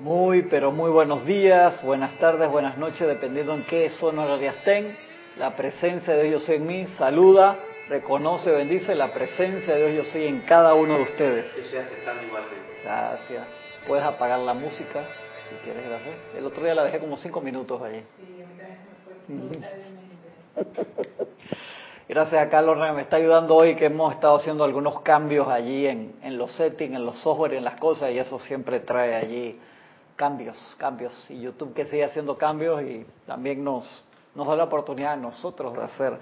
Muy, pero muy buenos días, buenas tardes, buenas noches, dependiendo en qué zona horaria estén. La presencia de Dios yo soy en mí, saluda, reconoce, bendice la presencia de Dios yo soy en cada uno de ustedes. Estoy aceptando igualmente. Gracias. Puedes apagar la música si quieres, gracias. El otro día la dejé como cinco minutos allí. Sí, a mí también se me fue Gracias a Carlos que me está ayudando hoy, que hemos estado haciendo algunos cambios allí en, en los settings, en los software, en las cosas, y eso siempre trae allí cambios, cambios. Y YouTube que sigue haciendo cambios y también nos, nos da la oportunidad a nosotros de hacer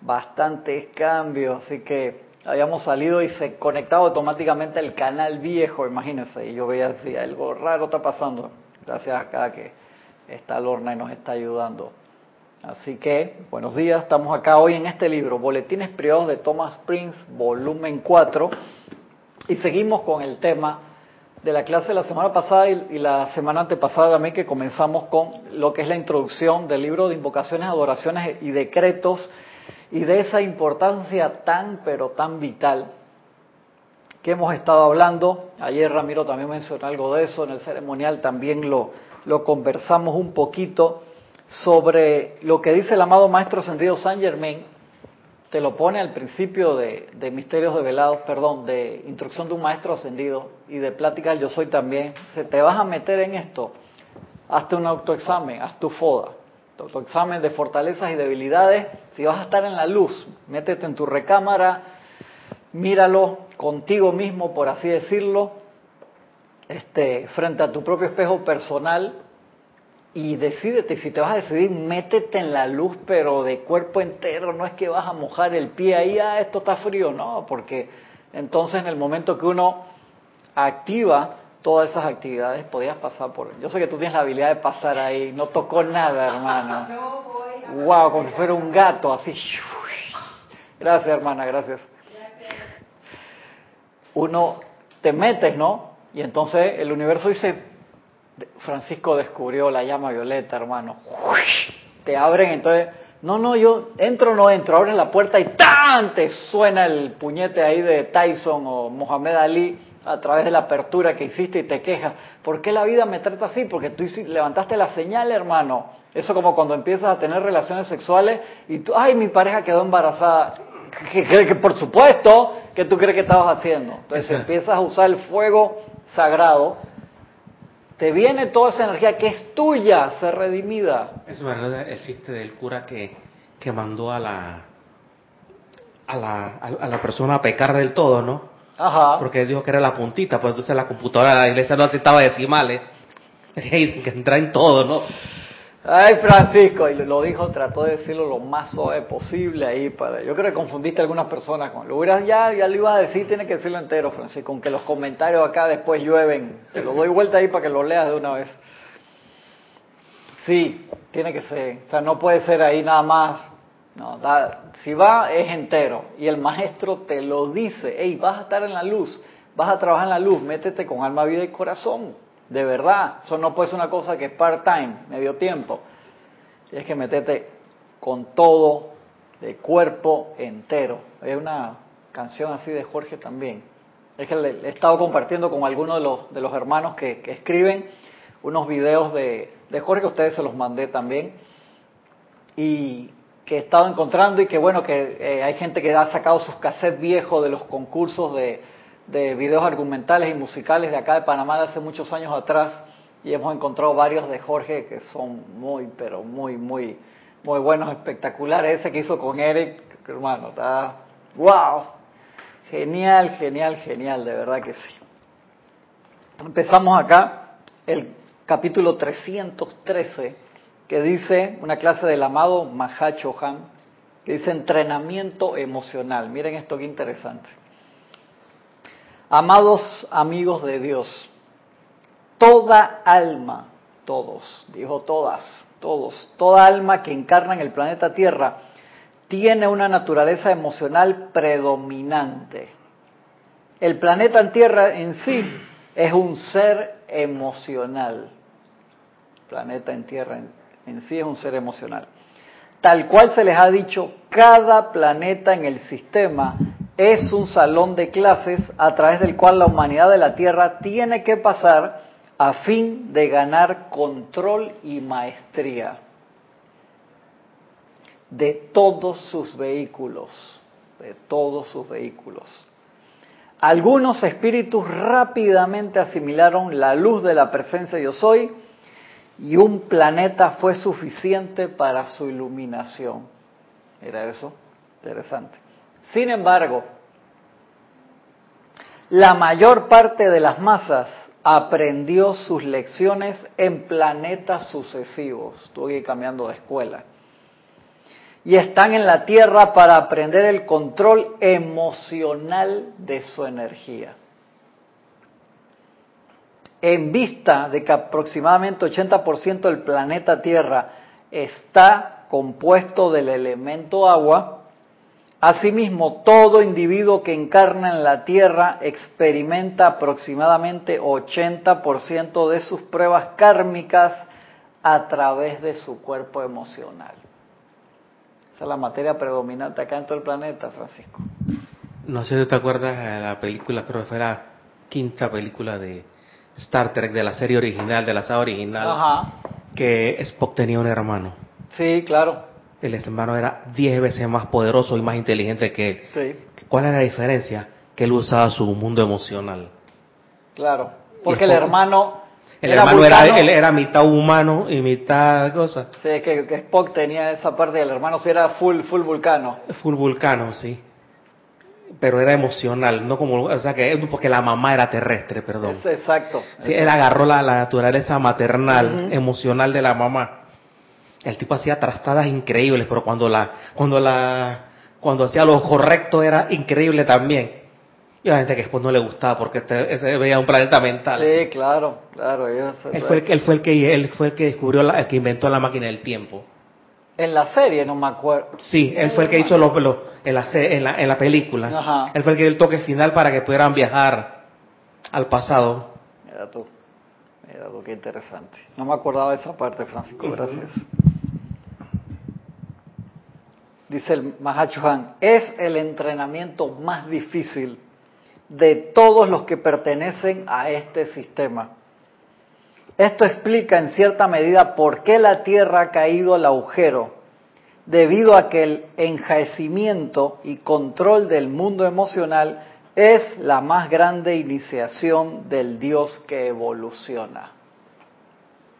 bastantes cambios. Así que habíamos salido y se conectaba automáticamente el canal viejo, imagínense. Y yo veía así, algo raro está pasando. Gracias a acá que está Lorna y nos está ayudando. Así que, buenos días, estamos acá hoy en este libro, Boletines Privados de Thomas Prince, volumen 4, y seguimos con el tema de la clase de la semana pasada y, la semana antepasada también que comenzamos con lo que es la introducción del libro de invocaciones, adoraciones y decretos y de esa importancia tan pero tan vital que hemos estado hablando. Ayer Ramiro también mencionó algo de eso, en el ceremonial también lo, lo conversamos un poquito sobre lo que dice el amado Maestro Sentido Saint Germain, te lo pone al principio de, de Misterios de Velados, perdón, de Instrucción de un Maestro Ascendido y de Plática Yo Soy también. Se te vas a meter en esto, hazte un autoexamen, haz tu FODA, tu autoexamen de fortalezas y debilidades. Si vas a estar en la luz, métete en tu recámara, míralo contigo mismo, por así decirlo, este, frente a tu propio espejo personal y decídete, si te vas a decidir, métete en la luz, pero de cuerpo entero, no es que vas a mojar el pie ahí, ah, esto está frío, no, porque entonces en el momento que uno activa todas esas actividades, podías pasar por... Yo sé que tú tienes la habilidad de pasar ahí, no tocó nada, hermano. No voy a Wow, como si fuera un gato, así. Gracias, hermana, gracias. Uno te metes, ¿no? Y entonces el universo dice, Francisco descubrió la llama violeta, hermano. Te abren, entonces, no, no, yo entro o no entro, abren la puerta y ¡tan! te suena el puñete ahí de Tyson o Mohamed Ali a través de la apertura que hiciste y te quejas. ¿Por qué la vida me trata así? Porque tú levantaste la señal, hermano. Eso como cuando empiezas a tener relaciones sexuales y tú, ay, mi pareja quedó embarazada. Que, que, que por supuesto que tú crees que estabas haciendo. Entonces empiezas a usar el fuego sagrado te viene toda esa energía que es tuya, ser redimida. Eso es verdad, el chiste del cura que, que mandó a la, a la, a la persona a pecar del todo, ¿no? Ajá. Porque dijo que era la puntita, pues entonces la computadora de la iglesia no aceptaba decimales. que entra en todo, ¿no? Ay, Francisco, y lo dijo, trató de decirlo lo más suave posible ahí para. Yo creo que confundiste a algunas personas con. Lo hubieras ya, ya lo iba a decir, tiene que decirlo entero, Francisco, aunque los comentarios acá después llueven. Te lo doy vuelta ahí para que lo leas de una vez. Sí, tiene que ser. O sea, no puede ser ahí nada más. No, si va, es entero. Y el maestro te lo dice. Hey, vas a estar en la luz, vas a trabajar en la luz, métete con alma, vida y corazón. De verdad, eso no puede ser una cosa que es part-time, medio tiempo. Tienes que meterte con todo, de cuerpo entero. Hay una canción así de Jorge también. Es que le, he estado compartiendo con algunos de los, de los hermanos que, escriben unos videos de, de Jorge, que ustedes se los mandé también. Y que he estado encontrando y que bueno, que eh, hay gente que ha sacado sus cassettes viejos de los concursos de, de videos argumentales y musicales de acá de Panamá de hace muchos años atrás y hemos encontrado varios de Jorge que son muy, pero muy, muy, muy buenos, espectaculares. Ese que hizo con Eric, hermano, está, wow, genial, genial, genial, de verdad que sí. Empezamos acá el capítulo 313 que dice una clase del amado Mahacho Han, que dice entrenamiento emocional. Miren esto qué interesante. Amados amigos de Dios, toda alma, todos, dijo todas, todos, toda alma que encarna en el planeta Tierra tiene una naturaleza emocional predominante. El planeta Tierra en sí es un ser emocional. El planeta en Tierra en, en sí es un ser emocional. Tal cual se les ha dicho, cada planeta en el sistema es un salón de clases a través del cual la humanidad de la Tierra tiene que pasar a fin de ganar control y maestría de todos sus vehículos, de todos sus vehículos. Algunos espíritus rápidamente asimilaron la luz de la presencia yo soy y un planeta fue suficiente para su iluminación. ¿Era eso? Interesante. Sin embargo, la mayor parte de las masas aprendió sus lecciones en planetas sucesivos. Estuve cambiando de escuela. Y están en la Tierra para aprender el control emocional de su energía. En vista de que aproximadamente 80% del planeta Tierra está compuesto del elemento agua, Asimismo, todo individuo que encarna en la Tierra experimenta aproximadamente 80% de sus pruebas kármicas a través de su cuerpo emocional. Esa es la materia predominante acá en todo el planeta, Francisco. No sé si te acuerdas de la película, creo que fue la quinta película de Star Trek, de la serie original, de la saga original, Ajá. que Spock tenía un hermano. Sí, claro. El hermano era diez veces más poderoso y más inteligente que él. Sí, ¿Cuál era la diferencia? Que él usaba su mundo emocional. claro. Porque el hermano. El era hermano vulcano. era, él era mitad humano y mitad cosa. Sí, es que, que Spock tenía esa parte del hermano, sí era full, full vulcano. Full vulcano, sí. Pero era emocional, no como, o sea que, porque la mamá era terrestre, perdón. Es exacto. Sí, él agarró la, la naturaleza maternal, emocional de la mamá. El tipo hacía trastadas increíbles, pero cuando la, cuando la, cuando hacía lo correcto era increíble también. Y la gente que después no le gustaba porque ese veía un planeta mental. Sí, claro, claro. Él fue el que, él fue el que, él fue el que descubrió la, el que inventó la máquina del tiempo. En la serie, no me acuerdo. Sí, él fue el que hizo los, los- en, la, se- en, la, en la película. Ajá. Él fue el que dio el toque final para que pudieran viajar al pasado. Mira tú, mira tú, qué interesante. No me acordaba de esa parte, Francisco, gracias. Dice el Mahachohan, es el entrenamiento más difícil de todos los que pertenecen a este sistema. Esto explica en cierta medida por qué la Tierra ha caído al agujero, debido a que el enjaecimiento y control del mundo emocional es la más grande iniciación del Dios que evoluciona.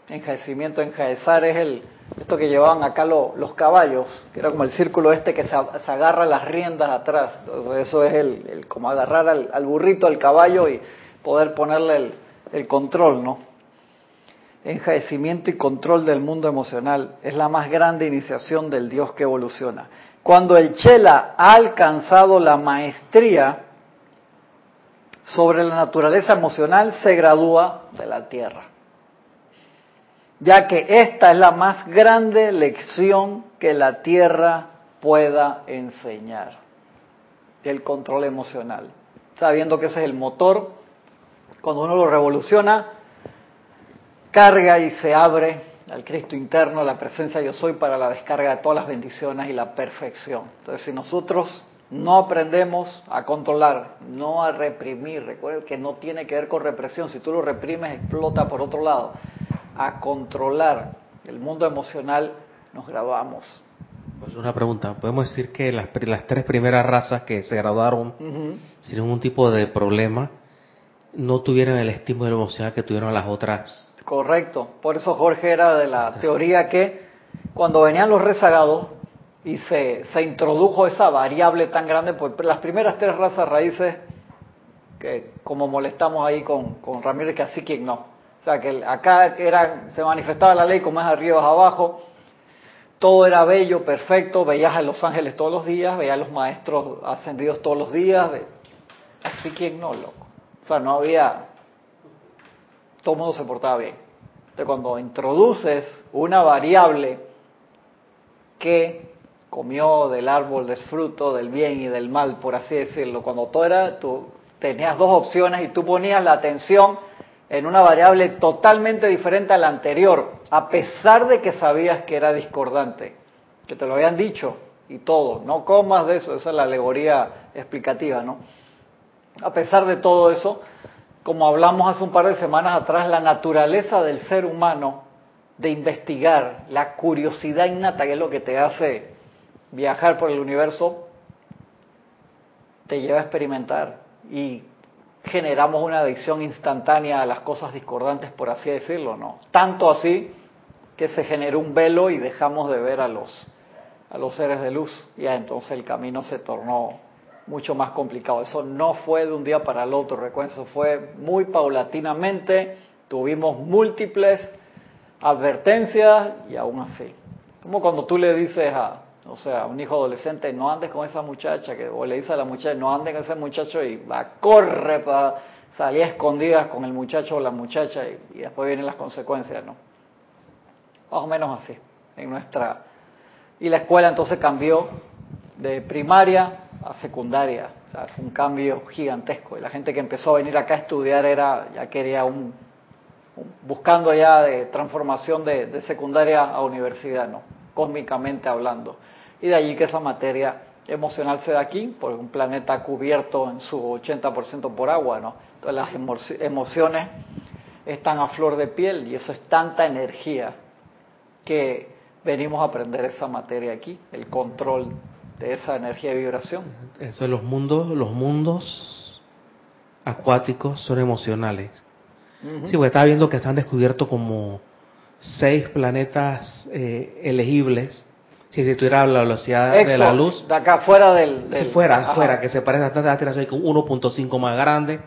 Enjaecimiento, enjaezar es el, esto que llevaban acá lo- los caballos, que era como el círculo este que se, se agarra las riendas atrás. Eso es el, el como agarrar al, al burrito, al caballo y poder ponerle el, el control, ¿no? enjaecimiento y control del mundo emocional. Es la más grande iniciación del Dios que evoluciona. Cuando el Chela ha alcanzado la maestría sobre la naturaleza emocional, se gradúa de la Tierra. Ya que esta es la más grande lección que la Tierra pueda enseñar. El control emocional. Sabiendo que ese es el motor, cuando uno lo revoluciona, carga y se abre al Cristo interno, la presencia yo soy para la descarga de todas las bendiciones y la perfección. Entonces, si nosotros no aprendemos a controlar, no a reprimir, recuerden que no tiene que ver con represión, si tú lo reprimes explota por otro lado, a controlar el mundo emocional, nos grabamos. Pues una pregunta, ¿podemos decir que las, las tres primeras razas que se graduaron sin ningún tipo de problema no tuvieron el estímulo emocional que tuvieron las otras? Correcto. Por eso Jorge era de la teoría que cuando venían los rezagados y se, se introdujo esa variable tan grande, pues las primeras tres razas raíces, que como molestamos ahí con, con Ramírez, que así quien no. Sea, que acá era, se manifestaba la ley como es arriba, es abajo, todo era bello, perfecto, veías a los ángeles todos los días, veías a los maestros ascendidos todos los días, así quien no, loco. O sea, no había, todo el mundo se portaba bien. Entonces, cuando introduces una variable que comió del árbol del fruto del bien y del mal, por así decirlo, cuando todo era, tú tenías dos opciones y tú ponías la atención en una variable totalmente diferente a la anterior, a pesar de que sabías que era discordante, que te lo habían dicho y todo, no comas de eso, esa es la alegoría explicativa, ¿no? A pesar de todo eso, como hablamos hace un par de semanas atrás, la naturaleza del ser humano de investigar, la curiosidad innata, que es lo que te hace viajar por el universo, te lleva a experimentar y generamos una adicción instantánea a las cosas discordantes, por así decirlo, ¿no? Tanto así que se generó un velo y dejamos de ver a los, a los seres de luz. Y entonces el camino se tornó mucho más complicado. Eso no fue de un día para el otro, recuerden, eso fue muy paulatinamente, tuvimos múltiples advertencias y aún así. Como cuando tú le dices a, o sea, un hijo adolescente, no andes con esa muchacha, que, o le dice a la muchacha, no andes con ese muchacho y va, corre para salir a escondidas con el muchacho o la muchacha y, después vienen las consecuencias, ¿no? Más o menos así, en nuestra... Y la escuela entonces cambió de primaria a secundaria, o sea, fue un cambio gigantesco. Y la gente que empezó a venir acá a estudiar era, ya quería un, buscando ya de transformación de, de secundaria a universidad, ¿no? Cósmicamente hablando. Y de allí que esa materia emocional se da aquí, por un planeta cubierto en su 80% por agua, ¿no? Entonces las emociones están a flor de piel y eso es tanta energía que venimos a aprender esa materia aquí, el control de esa energía de vibración. Eso los mundos, los mundos acuáticos son emocionales. Sí, porque estaba viendo que están descubiertos como seis planetas eh, elegibles si se tuviera la velocidad de la luz. De acá fuera del... del si fuera, fuera, que se parece bastante a la Tierra, con 1.5 más grande.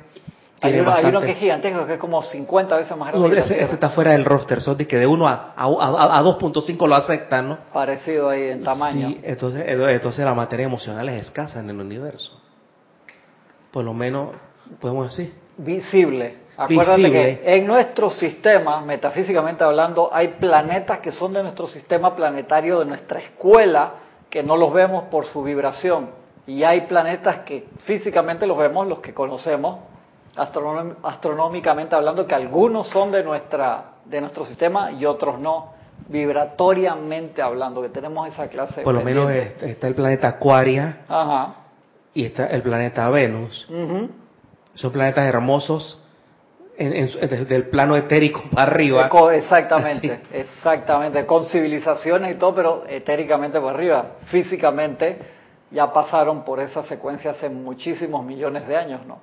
Hay uno, hay uno, que es gigantesco, que es como 50 veces más grande. No, ese, ese, está fuera del roster, son de que de 1 a, a, a, a 2.5 lo aceptan, ¿no? Parecido ahí en tamaño. Sí, entonces, entonces la materia emocional es escasa en el universo. Por lo menos, podemos decir. Visible. Acuérdate Visible. que en nuestro sistema, metafísicamente hablando, hay planetas que son de nuestro sistema planetario, de nuestra escuela, que no los vemos por su vibración. Y hay planetas que físicamente los vemos, los que conocemos, astronómicamente hablando, que algunos son de, nuestra, de nuestro sistema y otros no, vibratoriamente hablando, que tenemos esa clase. Por lo menos está el planeta Acuaria Ajá. y está el planeta Venus. Uh -huh. Son planetas hermosos en, en, desde el plano etérico para arriba. Exactamente, exactamente, con civilizaciones y todo, pero etéricamente para arriba. Físicamente ya pasaron por esa secuencia hace muchísimos millones de años, ¿no?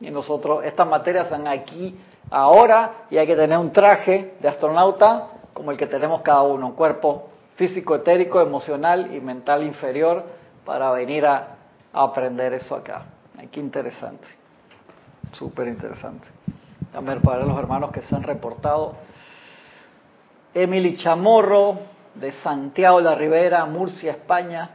Y nosotros, estas materias están aquí ahora y hay que tener un traje de astronauta como el que tenemos cada uno, un cuerpo físico, etérico, emocional y mental inferior para venir a, a aprender eso acá. Qué interesante, súper interesante. A ver, para los hermanos que se han reportado. Emily Chamorro, de Santiago de la Ribera, Murcia, España.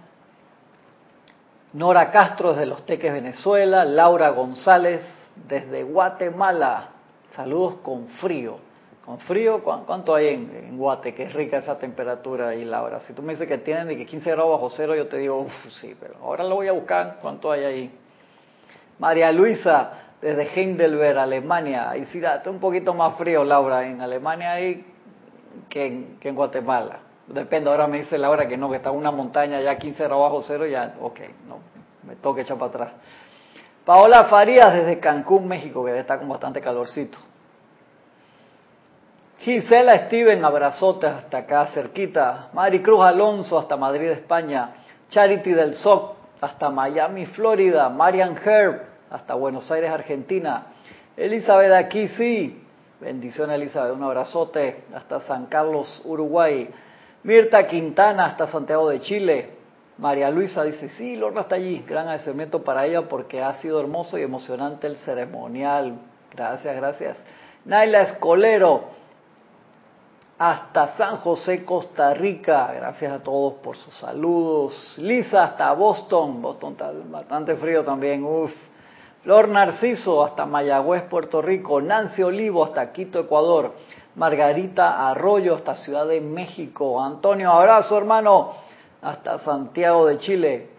Nora Castro, desde Los Teques, Venezuela. Laura González, desde Guatemala. Saludos con frío. Con frío, ¿cuánto hay en, en, Guate? Que es rica esa temperatura ahí, Laura. Si tú me dices que tienen de que 15 grados bajo cero, yo te digo, uff, sí, pero ahora lo voy a buscar. ¿Cuánto hay ahí? María Luisa, desde Heidelberg, Alemania. Ahí sí, está un poquito más frío, Laura, en Alemania ahí que en, Guatemala. Depende, ahora me dice Laura que no, que está en una montaña ya 15 grados bajo cero, ya, ok, no, me toca echar para atrás. Paola Farías desde Cancún, México, que está con bastante calorcito. Gisela Steven, abrazotes hasta acá cerquita. Mari Cruz Alonso hasta Madrid, España. Charity del SOC hasta Miami, Florida. Marian Herb hasta Buenos Aires, Argentina. Elizabeth aquí sí. Bendiciones Elizabeth, un abrazote hasta San Carlos, Uruguay. Mirta Quintana hasta Santiago de Chile. María Luisa dice, sí, Lorna está allí. Gran agradecimiento para ella porque ha sido hermoso y emocionante el ceremonial. Gracias, gracias. Naila Escolero hasta San José, Costa Rica. Gracias a todos por sus saludos. Lisa hasta Boston. Boston está bastante frío también. Uf. Flor Narciso hasta Mayagüez, Puerto Rico. Nancy Olivo hasta Quito, Ecuador. Margarita Arroyo hasta Ciudad de México. Antonio, abrazo hermano hasta Santiago de Chile.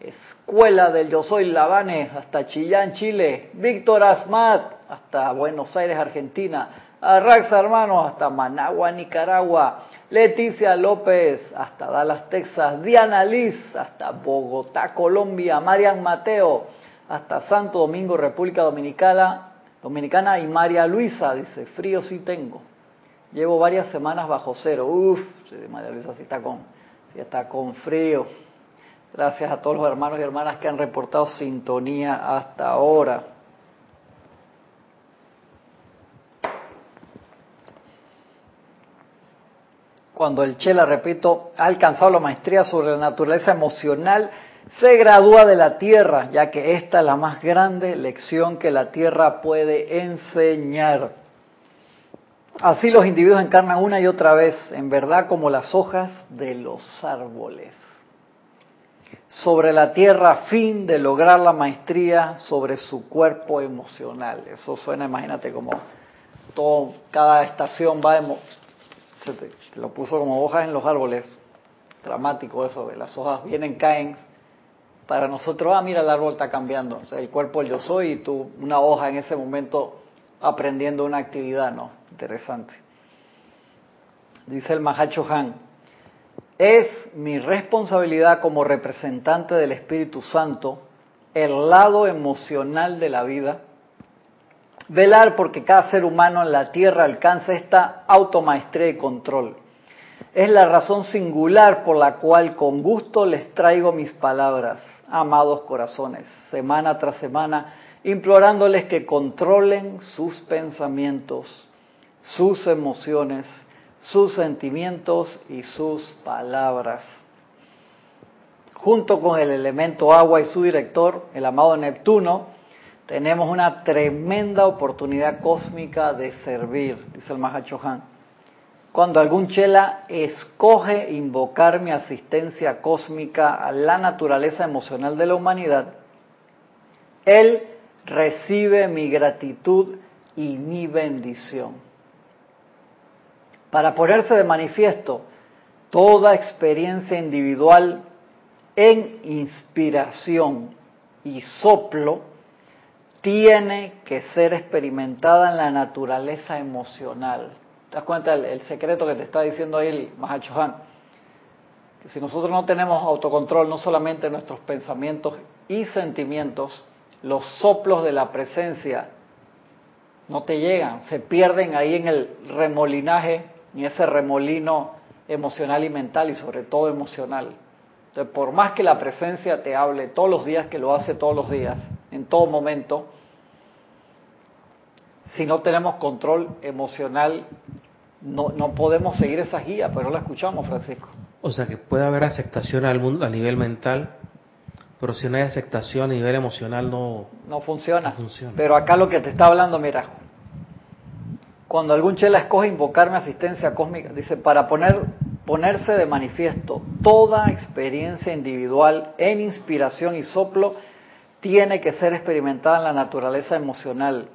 Escuela del Yo Soy Labane hasta Chillán, Chile. Víctor Asmat hasta Buenos Aires, Argentina. Arraxa hermano hasta Managua, Nicaragua. Leticia López hasta Dallas, Texas. Diana Liz hasta Bogotá, Colombia. Marian Mateo hasta Santo Domingo, República Dominicana. Dominicana y María Luisa dice, frío sí tengo. Llevo varias semanas bajo cero. Uf, María Luisa sí está con, sí está con frío. Gracias a todos los hermanos y hermanas que han reportado sintonía hasta ahora. Cuando el Chela, repito, ha alcanzado la maestría sobre la naturaleza emocional, se gradúa de la Tierra, ya que esta es la más grande lección que la Tierra puede enseñar. Así los individuos encarnan una y otra vez, en verdad, como las hojas de los árboles. Sobre la tierra fin de lograr la maestría sobre su cuerpo emocional. Eso suena, imagínate, como todo, cada estación va, se lo puso como hojas en los árboles. Dramático eso, de las hojas vienen, caen. Para nosotros, ah, mira, el árbol está cambiando. O sea, el cuerpo el yo soy y tú, una hoja en ese momento aprendiendo una actividad, ¿no? Interesante. Dice el Mahacho Han, es mi responsabilidad como representante del Espíritu Santo, el lado emocional de la vida, velar porque cada ser humano en la tierra alcance esta automaestría y control. Es la razón singular por la cual con gusto les traigo mis palabras, amados corazones, semana tras semana implorándoles que controlen sus pensamientos, sus emociones, sus sentimientos y sus palabras. Junto con el elemento agua y su director, el amado Neptuno, tenemos una tremenda oportunidad cósmica de servir, dice el Mahachohan. Cuando algún chela escoge invocar mi asistencia cósmica a la naturaleza emocional de la humanidad, él recibe mi gratitud y mi bendición. Para ponerse de manifiesto toda experiencia individual en inspiración y soplo tiene que ser experimentada en la naturaleza emocional. ¿Te das cuenta el, secreto que te está diciendo ahí el Mahachohan? Que si nosotros no tenemos autocontrol, no solamente en nuestros pensamientos y sentimientos, los soplos de la presencia no te llegan, se pierden ahí en el remolinaje, en ese remolino emocional y mental y sobre todo emocional. Entonces, por más que la presencia te hable todos los días, que lo hace todos los días, en todo momento, si no tenemos control emocional, no, no podemos seguir esa guía, pero la escuchamos, Francisco. O sea que puede haber aceptación al mundo a nivel mental, pero si no hay aceptación a nivel emocional no, no funciona. Pero acá lo que te está hablando, mira, cuando algún chela escoge invocarme asistencia cósmica, dice, para poner, ponerse de manifiesto toda experiencia individual en inspiración y soplo tiene que ser experimentada en la naturaleza emocional.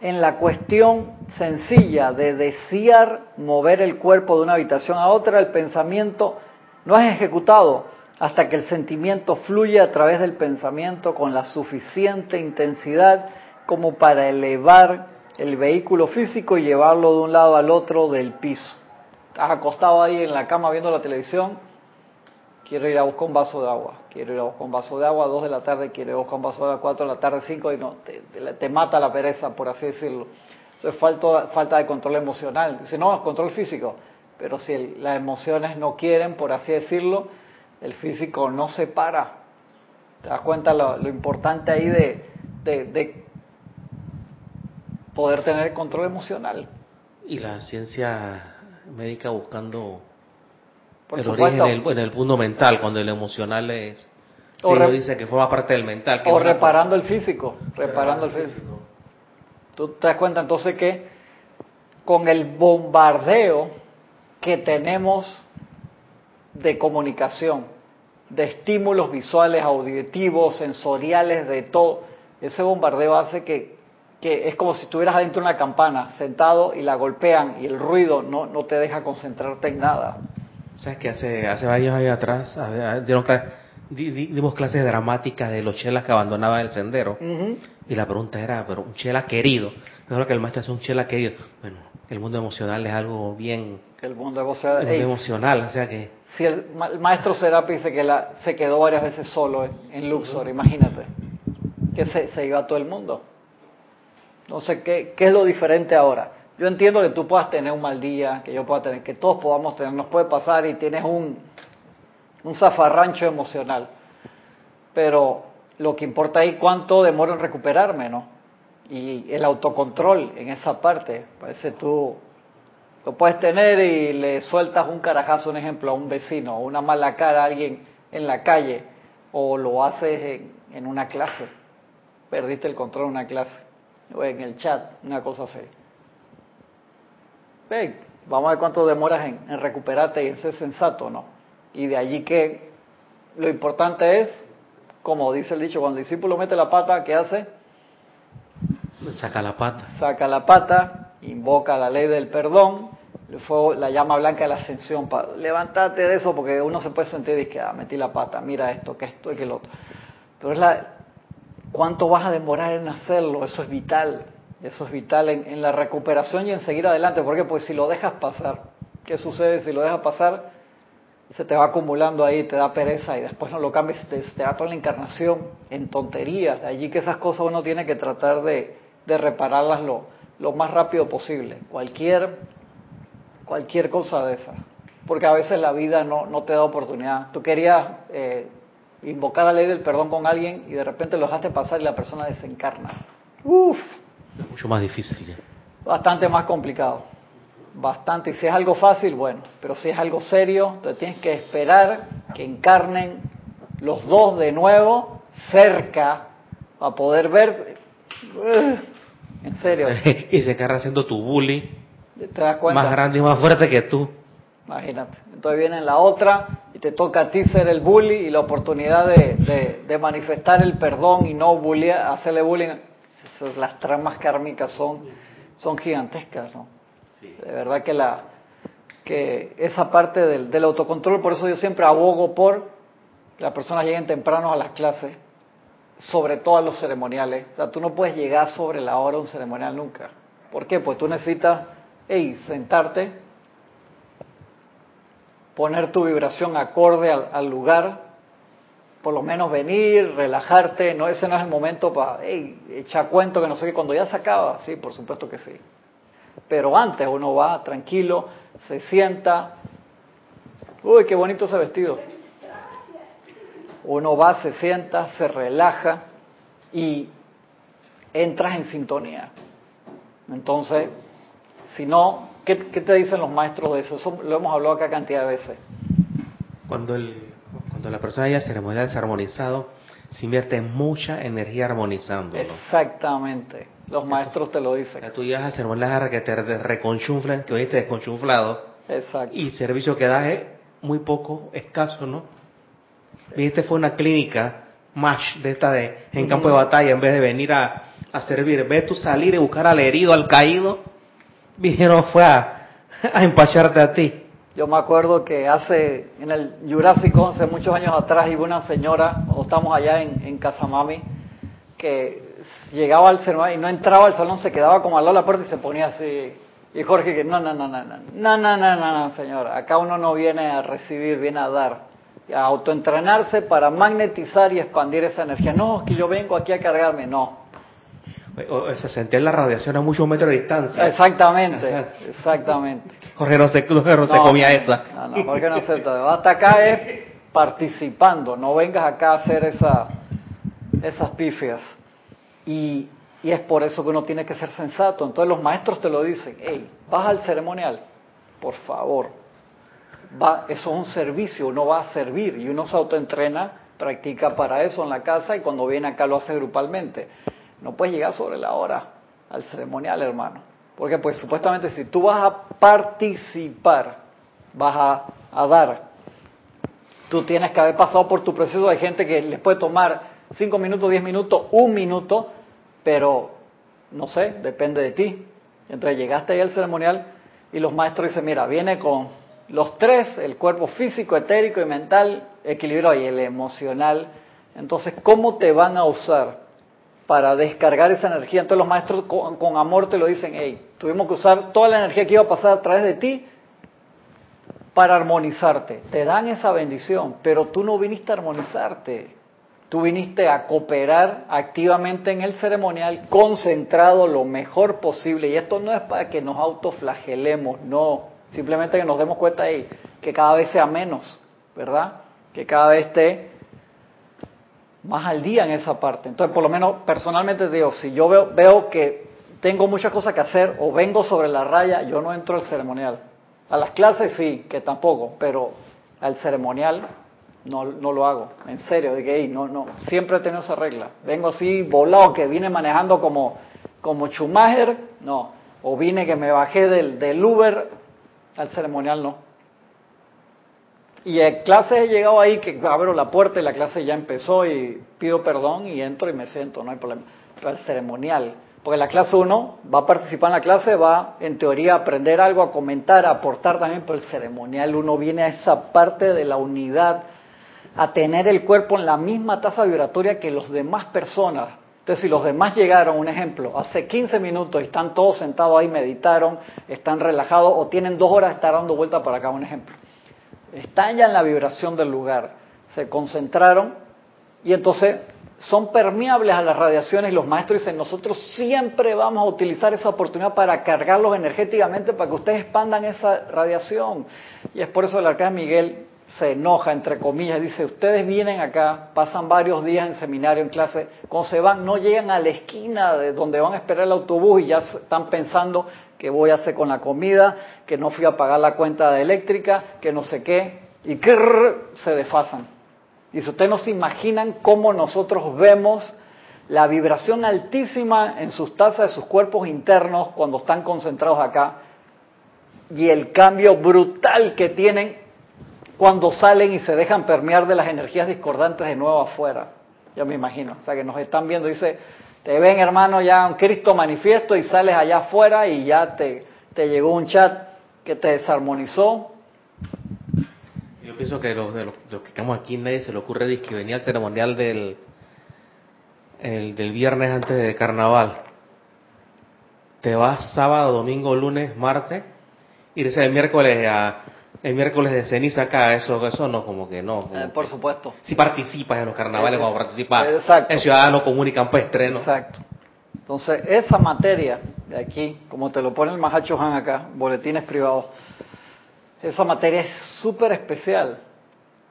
En la cuestión sencilla de desear mover el cuerpo de una habitación a otra, el pensamiento no es ejecutado, hasta que el sentimiento fluye a través del pensamiento con la suficiente intensidad como para elevar el vehículo físico y llevarlo de un lado al otro del piso. Estás acostado ahí en la cama viendo la televisión, quiero ir a buscar un vaso de agua, quiero ir a buscar un vaso de agua a dos de la tarde, quiero ir a buscar un vaso de agua a cuatro de la tarde, cinco, y no, te, mata la pereza, por así decirlo. Eso es falta, falta de control emocional. Dice, no, es control físico, pero si las emociones no quieren, por así decirlo, el físico no se para. ¿Te das cuenta lo, importante ahí de, de, poder tener control emocional? Y la ciencia médica buscando el origen en el, mundo mental, cuando el emocional es... O dice que forma parte del mental. o reparando el físico, reparando el físico. Tú te das cuenta entonces que con el bombardeo que tenemos de comunicación, de estímulos visuales, auditivos, sensoriales, de todo. Ese bombardeo hace que, que, es como si estuvieras adentro de una campana, sentado y la golpean y el ruido no, no te deja concentrarte en nada. ¿Sabes que hace, hace varios años atrás dimos clases dramáticas de los chelas que abandonaban el sendero? Y la pregunta era, pero un chela querido. Yo que el maestro es un chela querido. Bueno, el mundo emocional es algo bien... El mundo emocional... Es emocional, o sea que... Si el, maestro Serapi dice que la, se quedó varias veces solo en, Luxor, imagínate, que se, se iba todo el mundo. No sé ¿qué, ¿qué es lo diferente ahora? Yo entiendo que tú puedas tener un mal día, que yo pueda tener, que todos podamos tener, nos puede pasar y tienes un, un zafarrancho emocional. Pero lo que importa ahí cuánto demoro en recuperarme, ¿no? Y el autocontrol en esa parte, parece tú lo puedes tener y le sueltas un carajazo, un ejemplo, a un vecino, o una mala cara a alguien en la calle, o lo haces en, en una clase, perdiste el control en una clase, o en el chat, una cosa así. Ven, vamos a ver cuánto demoras en, en recuperarte y en ser sensato, ¿no? Y de allí que lo importante es, como dice el dicho, cuando el discípulo mete la pata, ¿qué hace? Saca la pata. Saca la pata, invoca la ley del perdón, fue la llama blanca de la ascensión. Para, levántate de eso porque uno se puede sentir y que ah, metí la pata, mira esto, que esto y que lo otro. Pero es la, ¿cuánto vas a demorar en hacerlo? Eso es vital. Eso es vital en, la recuperación y en seguir adelante. porque Pues si lo dejas pasar, ¿qué sucede si lo dejas pasar? Se te va acumulando ahí, te da pereza y después no lo cambias, te, te da toda la encarnación en tonterías. De allí que esas cosas uno tiene que tratar de, repararlas lo, más rápido posible. Cualquier, cualquier cosa de esa. Porque a veces la vida no, no te da oportunidad. Tú querías eh, invocar la ley del perdón con alguien y de repente lo dejaste pasar y la persona desencarna. Uf, Es mucho más difícil. ya. bastante más complicado. Bastante. Y si es algo fácil, bueno. Pero si es algo serio, entonces tienes que esperar que encarnen los dos de nuevo cerca para poder ver. Ugh, en serio. y se carga haciendo tu bully ¿Te das cuenta? más grande y más fuerte que tú. Imagínate. Entonces viene la otra y te toca a ti ser el bully y la oportunidad de, de- de manifestar el perdón y no bullying, hacerle bullying. Esas- Las tramas kármicas son, son gigantescas, ¿no? De verdad que la que esa parte del, del autocontrol, por eso yo siempre abogo por que las personas lleguen temprano a las clases, sobre todo a los ceremoniales. O sea, tú no puedes llegar sobre la hora a un ceremonial nunca. ¿Por qué? Pues tú necesitas, hey, sentarte, poner tu vibración acorde al, al lugar, por lo menos venir, relajarte, no ese no es el momento para hey, echar cuento que no sé qué, cuando ya se acaba, sí, por supuesto que sí. Pero antes uno va tranquilo, se sienta, uy, qué bonito ese vestido. Uno va, se sienta, se relaja y entras en sintonía. Entonces, si no, ¿qué, qué te dicen los maestros de eso? Eso lo hemos hablado acá cantidad de veces. Cuando, el, cuando la persona haya ceremonial desarmonizado, se invierte mucha energía armonizándolo. Exactamente. Los maestros te lo dicen. sea, tú llegas a ceremonial que te reconchunflan, que hoy te desconchunflado, Exacto. y servicio que das es muy poco, escaso, ¿no? Viste, fue una clínica MASH de esta de en campo de batalla, en vez de venir a, a servir, de tú salir y buscar al herido, al caído, vinieron fue a, a empacharte a ti. Yo me acuerdo que hace, en el Jurásico, hace muchos años atrás, iba una señora, cuando estábamos allá en, Casamami, que llegaba al salón y no entraba al salón, se quedaba como al lado de la puerta y se ponía así. Y Jorge que no, no, no, no, no, no, no, no, no, no, señora, acá uno no viene a recibir, viene a dar, y a autoentrenarse para magnetizar y expandir esa energía. No, es que yo vengo aquí a cargarme, no. O- Se sentía la radiación a muchos metros de distancia. Exactamente, exactamente. Jorge no se, Jorge no se comía esa. No, no, porque no acepta. Hasta acá es participando, no vengas acá a hacer esa, esas pifias. Y, y es por eso que uno tiene que ser sensato. Entonces los maestros te lo dicen, hey, vas al ceremonial, por favor. Va, eso es un servicio, uno va a servir y uno se autoentrena, practica para eso en la casa y cuando viene acá lo hace grupalmente. No puedes llegar sobre la hora al ceremonial, hermano. Porque pues supuestamente si tú vas a participar, vas a, a dar, tú tienes que haber pasado por tu proceso. Hay gente que les puede tomar 5 minutos, 10 minutos, un minuto, pero no sé, depende de ti. Entonces llegaste ahí al ceremonial y los maestros dicen, mira, viene con los tres, el cuerpo físico, etérico y mental, equilibrado y el emocional. Entonces, ¿cómo te van a usar para descargar esa energía? Entonces los maestros con, amor te lo dicen, hey, tuvimos que usar toda la energía que iba a pasar a través de ti para armonizarte. Te dan esa bendición, pero tú no viniste a armonizarte. Tú Tú viniste a cooperar activamente en el ceremonial, concentrado lo mejor posible. Y esto no es para que nos autoflagelemos, no. Simplemente que nos demos cuenta ahí que cada vez sea menos, ¿verdad? Que cada vez esté más al día en esa parte. Entonces, por lo menos personalmente digo, si yo veo, veo que tengo muchas cosas que hacer o vengo sobre la raya, yo no entro al ceremonial. A las clases sí, que tampoco, pero al ceremonial no, no lo hago. En serio, de no, no, siempre he tenido esa regla. Vengo así volado, que vine manejando como, como Schumacher, no. O vine que me bajé del, del Uber, al ceremonial no. Y en clase he llegado ahí que abro la puerta y la clase ya empezó y pido perdón y entro y me siento, no hay problema. Pero el ceremonial, porque la clase uno va a participar en la clase, va en teoría a aprender algo, a comentar, a aportar también, pero el ceremonial uno viene a esa parte de la unidad, a tener el cuerpo en la misma tasa vibratoria que los demás personas. Entonces, si los demás llegaron, un ejemplo, hace 15 minutos y están todos sentados ahí, meditaron, están relajados o tienen dos horas de estar dando vuelta para acá, un ejemplo están ya en la vibración del lugar, se concentraron y entonces son permeables a las radiaciones los maestros dicen, nosotros siempre vamos a utilizar esa oportunidad para cargarlos energéticamente para que ustedes expandan esa radiación. Y es por eso el arcángel Miguel se enoja, entre comillas, dice, ustedes vienen acá, pasan varios días en seminario, en clase, cuando se van, no llegan a la esquina de donde van a esperar el autobús y ya están pensando qué voy a hacer con la comida, que no fui a pagar la cuenta de eléctrica, que no sé qué, y que se desfasan. Y si ustedes no se imaginan cómo nosotros vemos la vibración altísima en sus tazas de sus cuerpos internos cuando están concentrados acá, y el cambio brutal que tienen cuando salen y se dejan permear de las energías discordantes de nuevo afuera. Ya me imagino. O sea, que nos están viendo, dice, te ven, hermano, ya un Cristo manifiesto y sales allá afuera y ya te, te llegó un chat que te desarmonizó. Yo pienso que los, de los, que estamos aquí nadie se le ocurre que venía el ceremonial del, el, del viernes antes de carnaval. Te vas sábado, domingo, lunes, martes y el miércoles a el miércoles de ceniza acá, eso, eso no, como que no. Eh, por supuesto. Si participas en los carnavales, cuando participas Exacto. en Ciudadano Común y Campestre, Exacto. Entonces, esa materia de aquí, como te lo pone el Mahacho Han acá, boletines privados, esa materia es súper especial.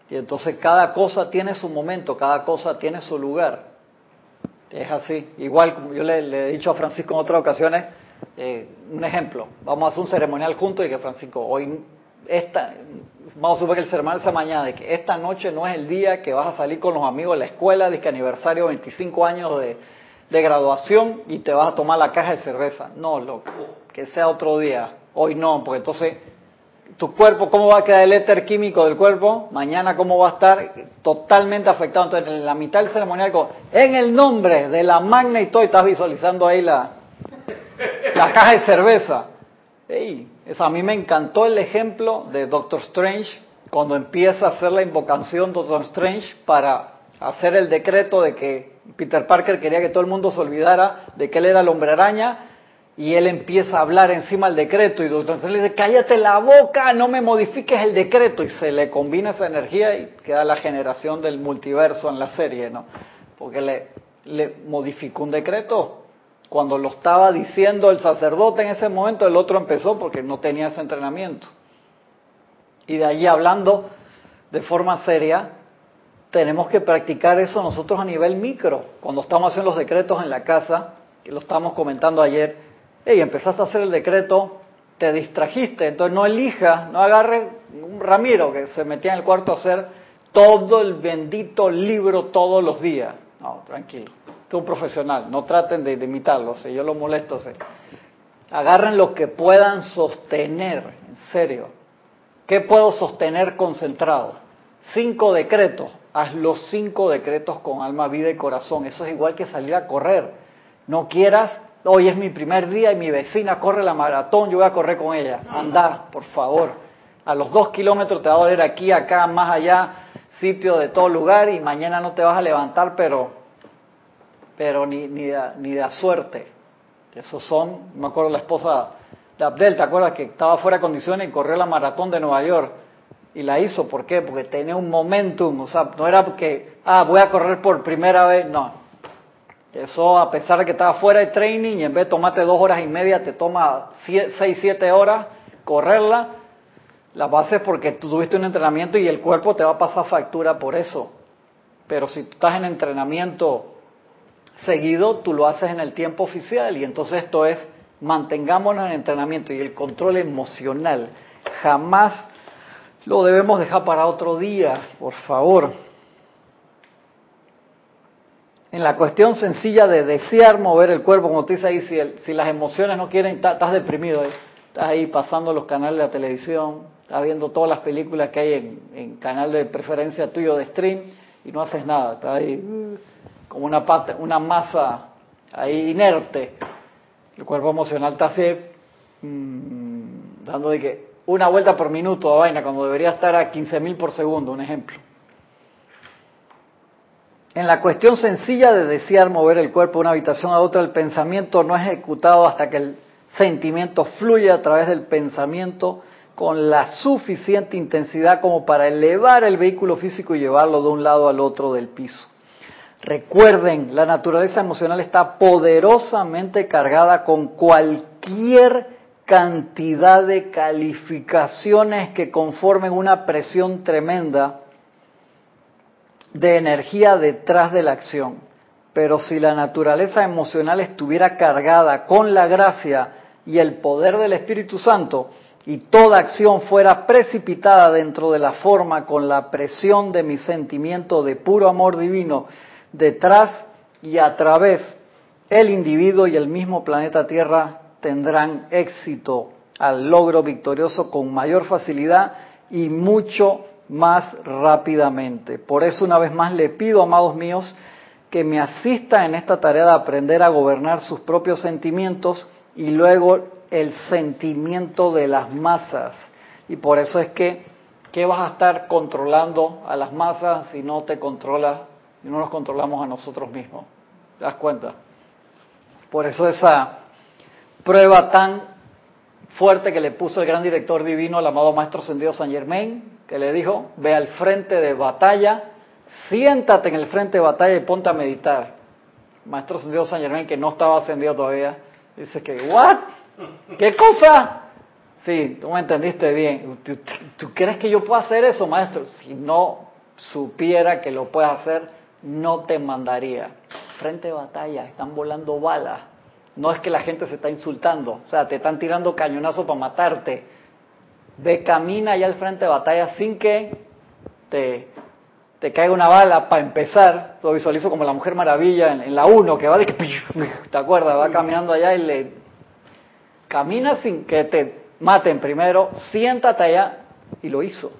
Y entonces cada cosa tiene su momento, cada cosa tiene su lugar. Es así. Igual, como yo le, he dicho a Francisco en otras ocasiones, eh, un ejemplo, vamos a hacer un ceremonial juntos y que Francisco, hoy esta, vamos a suponer que el sermón esa mañana, de que esta noche no es el día que vas a salir con los amigos de la escuela, de que aniversario 25 años de, graduación y te vas a tomar la caja de cerveza. No, loco, que sea otro día. Hoy no, porque entonces tu cuerpo, ¿cómo va a quedar el éter químico del cuerpo? Mañana, ¿cómo va a estar? Totalmente afectado. Entonces, en la mitad del ceremonial, en el nombre de la magna y todo, estás visualizando ahí la, la caja de cerveza. Ey, a mí me encantó el ejemplo de Doctor Strange cuando empieza a hacer la invocación Doctor Strange para hacer el decreto de que Peter Parker quería que todo el mundo se olvidara de que él era el hombre araña y él empieza a hablar encima del decreto y Doctor Strange le dice, cállate la boca, no me modifiques el decreto y se le combina esa energía y queda la generación del multiverso en la serie, ¿no? Porque le, le modificó un decreto cuando lo estaba diciendo el sacerdote en ese momento, el otro empezó porque no tenía ese entrenamiento. Y de allí hablando de forma seria, tenemos que practicar eso nosotros a nivel micro. Cuando estamos haciendo los decretos en la casa, que lo estamos comentando ayer, y empezaste a hacer el decreto, te distrajiste, entonces no elija, no agarre un Ramiro que se metía en el cuarto a hacer todo el bendito libro todos los días. No, tranquilo tú un profesional, no traten de, imitarlo, si yo lo molesto. Agarren lo que puedan sostener, en serio. ¿Qué puedo sostener concentrado? Cinco decretos. Haz los cinco decretos con alma, vida y corazón. Eso es igual que salir a correr. No quieras, hoy es mi primer día y mi vecina corre la maratón, yo voy a correr con ella. Anda, por favor. A los dos kilómetros te va a doler aquí, acá, más allá, sitio de todo lugar y mañana no te vas a levantar, pero pero ni, ni, de, ni de suerte. Esos son, me acuerdo la esposa de Abdel, ¿te acuerdas que estaba fuera de condiciones y corrió la maratón de Nueva York? Y la hizo, ¿por qué? Porque tenía un momentum, o sea, no era porque, ah, voy a correr por primera vez, no. Eso, a pesar de que estaba fuera de training y en vez de tomarte dos horas y media, te toma seis, siete horas correrla, la base es porque tú tuviste un entrenamiento y el cuerpo te va a pasar factura por eso. Pero si tú estás en entrenamiento seguido, tú lo haces en el tiempo oficial y entonces esto es mantengámonos en entrenamiento y el control emocional jamás lo debemos dejar para otro día, por favor. En la cuestión sencilla de desear mover el cuerpo, como te dice ahí, si, si las emociones no quieren, estás deprimido, ¿eh? estás ahí pasando los canales de la televisión, estás viendo todas las películas que hay en, en canal de preferencia tuyo de stream y no haces nada, estás ahí una, una masa ahí inerte. El cuerpo emocional está así, mmm, dando de que una vuelta por minuto a vaina, cuando debería estar a 15.000 por segundo, un ejemplo. En la cuestión sencilla de desear mover el cuerpo de una habitación a otra, el pensamiento no es ejecutado hasta que el sentimiento fluye a través del pensamiento con la suficiente intensidad como para elevar el vehículo físico y llevarlo de un lado al otro del piso. Recuerden, la naturaleza emocional está poderosamente cargada con cualquier cantidad de calificaciones que conformen una presión tremenda de energía detrás de la acción. Pero si la naturaleza emocional estuviera cargada con la gracia y el poder del Espíritu Santo, y toda acción fuera precipitada dentro de la forma con la presión de mi sentimiento de puro amor divino detrás y a través, el individuo y el mismo planeta Tierra tendrán éxito al logro victorioso con mayor facilidad y mucho más rápidamente. Por eso una vez más le pido, amados míos, que me asista en esta tarea de aprender a gobernar sus propios sentimientos y luego el sentimiento de las masas. Y por eso es que, ¿qué vas a estar controlando a las masas si no te controlas, y no nos controlamos a nosotros mismos? ¿Te das cuenta? Por eso esa prueba tan fuerte que le puso el gran director divino, el amado Maestro Ascendido San Germain, que le dijo, ve al frente de batalla, siéntate en el frente de batalla y ponte a meditar. Maestro Ascendido San Germain, que no estaba ascendido todavía, dice que, ¿what? ¿Qué cosa? Sí, tú me entendiste bien. ¿Tú, ¿Tú, crees que yo puedo hacer eso, maestro? Si no supiera que lo puedes hacer, no te mandaría. Frente de batalla, están volando balas. No es que la gente se está insultando, o sea, te están tirando cañonazos para matarte. Ve, camina allá al frente de batalla sin que te, te caiga una bala para empezar. Lo visualizo como la Mujer Maravilla en, en la 1, que va de que, ¿te acuerdas? Va caminando allá y le... Camina sin que te maten primero, siéntate allá, y lo hizo.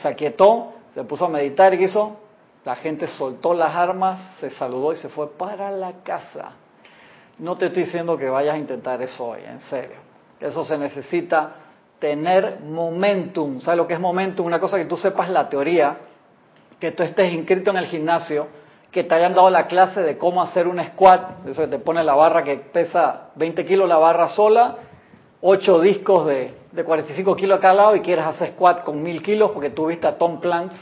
Se aquietó, se puso a meditar y hizo, la gente soltó las armas, se saludó y se fue para la casa. No te estoy diciendo que vayas a intentar eso hoy, en serio. Eso se necesita tener momentum. ¿Sabes lo que es momentum? Una cosa que tú sepas la teoría, que tú estés inscrito en el gimnasio, que te hayan dado la clase de cómo hacer un squat, eso que te pone la barra que pesa 20 kilos la barra sola, 8 discos de, de 45 kilos a cada lado y quieres hacer squat con 1000 kilos porque tú viste a Tom Plants,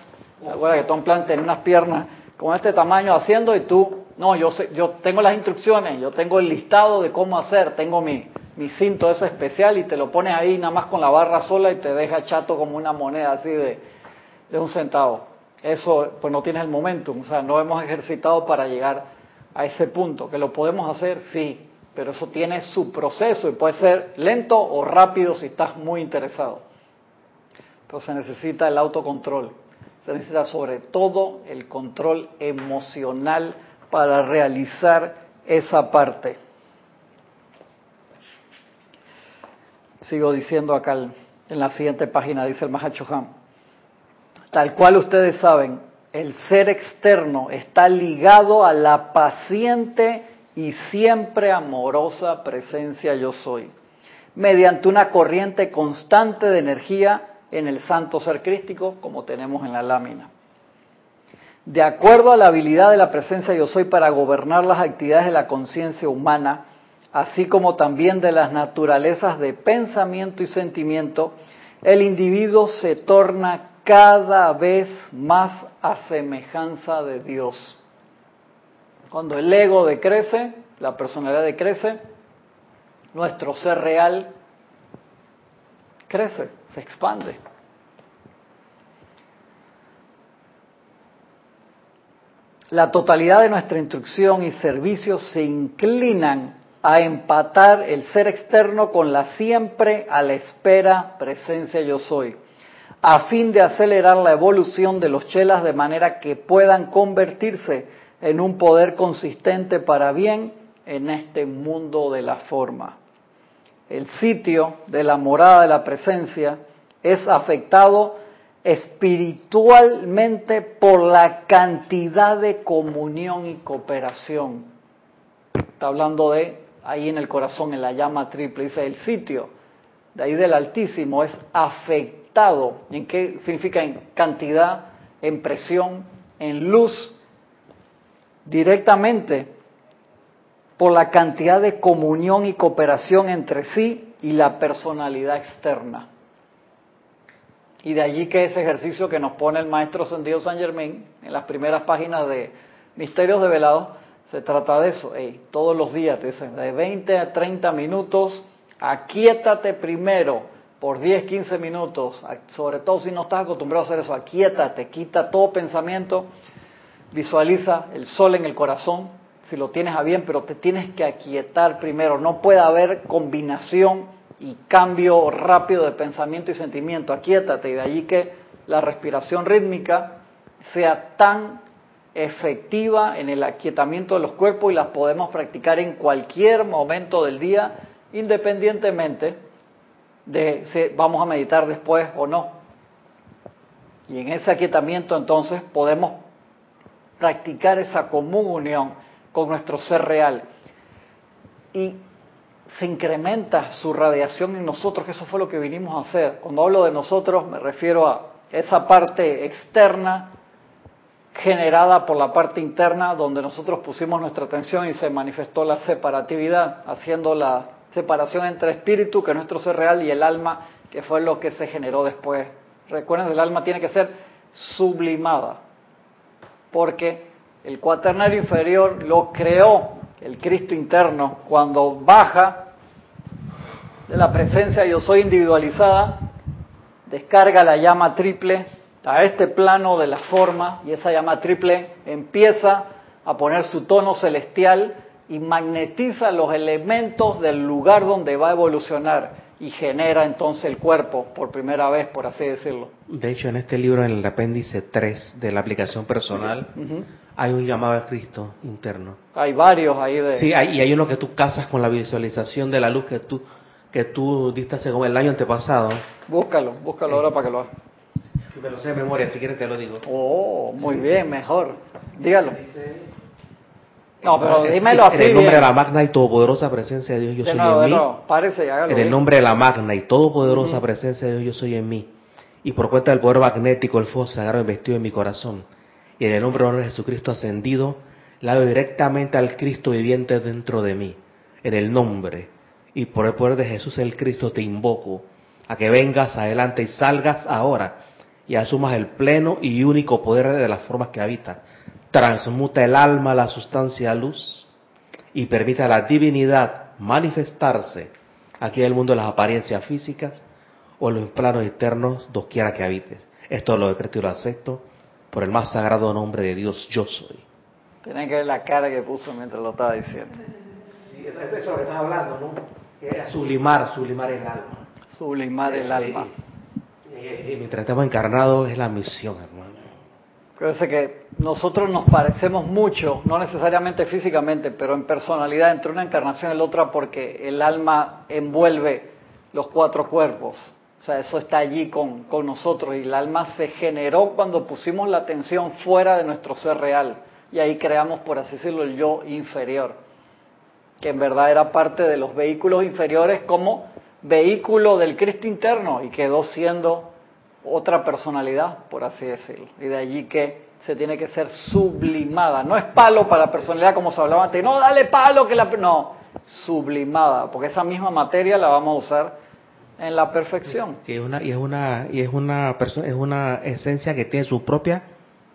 ¿te acuerdas que Tom Plants tenía unas piernas con este tamaño haciendo y tú no, yo, sé, yo tengo las instrucciones, yo tengo el listado de cómo hacer, tengo mi, mi cinto ese especial y te lo pones ahí nada más con la barra sola y te deja chato como una moneda así de, de un centavo. Eso, pues no tienes el momentum, o sea, no hemos ejercitado para llegar a ese punto. Que lo podemos hacer, sí, pero eso tiene su proceso y puede ser lento o rápido si estás muy interesado. Se necesita el autocontrol, se necesita sobre todo el control emocional para realizar esa parte. Sigo diciendo acá en la siguiente página, dice el Mahachohan. Tal cual ustedes saben, el ser externo está ligado a la paciente y siempre amorosa presencia yo soy, mediante una corriente constante de energía en el santo ser crístico, como tenemos en la lámina de acuerdo a la habilidad de la presencia yo soy para gobernar las actividades de la conciencia humana, así como también de las naturalezas de pensamiento y sentimiento, el individuo se torna cada vez más a semejanza de Dios. Cuando el ego decrece, la personalidad decrece, nuestro ser real crece, se expande. La totalidad de nuestra instrucción y servicio se inclinan a empatar el ser externo con la siempre a la espera presencia yo soy, a fin de acelerar la evolución de los chelas de manera que puedan convertirse en un poder consistente para bien en este mundo de la forma. El sitio de la morada de la presencia es afectado espiritualmente por la cantidad de comunión y cooperación. Está hablando de ahí en el corazón, en la llama triple. Dice, el sitio de ahí del Altísimo es afectado. ¿En qué significa? En cantidad, en presión, en luz, directamente por la cantidad de comunión y cooperación entre sí y la personalidad externa. Y de allí que ese ejercicio que nos pone el maestro Sendido San Germain en las primeras páginas de Misterios de Velado, se trata de eso. todos los días dicen, de 20 a 30 minutos, aquíétate primero por 10, 15 minutos, sobre todo si no estás acostumbrado a hacer eso, aquíétate, quita todo pensamiento Visualiza el sol en el corazón, si lo tienes a bien, pero te tienes que aquietar primero. No puede haber combinación y cambio rápido de pensamiento y sentimiento. Aquietate y de allí que la respiración rítmica sea tan efectiva en el aquietamiento de los cuerpos y las podemos practicar en cualquier momento del día, independientemente de si vamos a meditar después o no. Y en ese aquietamiento entonces podemos practicar esa común unión con nuestro ser real. Y se incrementa su radiación en nosotros, que eso fue lo que vinimos a hacer. Cuando hablo de nosotros me refiero a esa parte externa generada por la parte interna donde nosotros pusimos nuestra atención y se manifestó la separatividad, haciendo la separación entre espíritu, que es nuestro ser real, y el alma, que fue lo que se generó después. Recuerden, el alma tiene que ser sublimada porque el cuaternario inferior lo creó el Cristo interno cuando baja de la presencia yo soy individualizada, descarga la llama triple a este plano de la forma y esa llama triple empieza a poner su tono celestial y magnetiza los elementos del lugar donde va a evolucionar y genera entonces el cuerpo por primera vez, por así decirlo. De hecho, en este libro, en el apéndice 3 de la aplicación personal, hay un llamado a Cristo interno. Hay varios ahí de... Sí, hay, y hay uno que tú casas con la visualización de la luz que tú, que tú diste según el año antepasado. Búscalo, búscalo ahora para que lo hagas. Me lo sé de memoria, si quieres te lo digo. Oh, muy bien, mejor. Dígalo. No, pero dímelo así. En el nombre de la magna y todopoderosa presencia de Dios, yo soy en mí. Parece, en el nombre de la magna y todopoderosa presencia de Dios, yo soy en mí. Y por cuenta del poder magnético, el fuego sagrado investido en mi corazón. Y en el nombre de Jesucristo ascendido, la doy directamente al Cristo viviente dentro de mí. En el nombre y por el poder de Jesús el Cristo te invoco a que vengas adelante y salgas ahora y asumas el pleno y único poder de las formas que habitas transmuta el alma la sustancia luz y permite a la divinidad manifestarse aquí en el mundo de las apariencias físicas o en los planos eternos, doquiera que habites. Esto lo decreto y lo acepto por el más sagrado nombre de Dios, yo soy. Tienen que ver la cara que puso mientras lo estaba diciendo. Sí, eso es lo que estás hablando, ¿no? Era sublimar, sublimar el alma. Sublimar el alma. Y, mientras estamos encarnados es la misión, hermano. Parece que nosotros nos parecemos mucho, no necesariamente físicamente, pero en personalidad entre una encarnación y la otra porque el alma envuelve los cuatro cuerpos. O sea, eso está allí con, con nosotros y el alma se generó cuando pusimos la atención fuera de nuestro ser real y ahí creamos, por así decirlo, el yo inferior, que en verdad era parte de los vehículos inferiores como vehículo del Cristo interno y quedó siendo otra personalidad, por así decirlo. Y de allí que se tiene que ser sublimada. No es palo para la personalidad como se hablaba antes. No, dale palo que la... No, sublimada, porque esa misma materia la vamos a usar en la perfección. Sí, es una, y es una, y es una persona, es una esencia que tiene su propia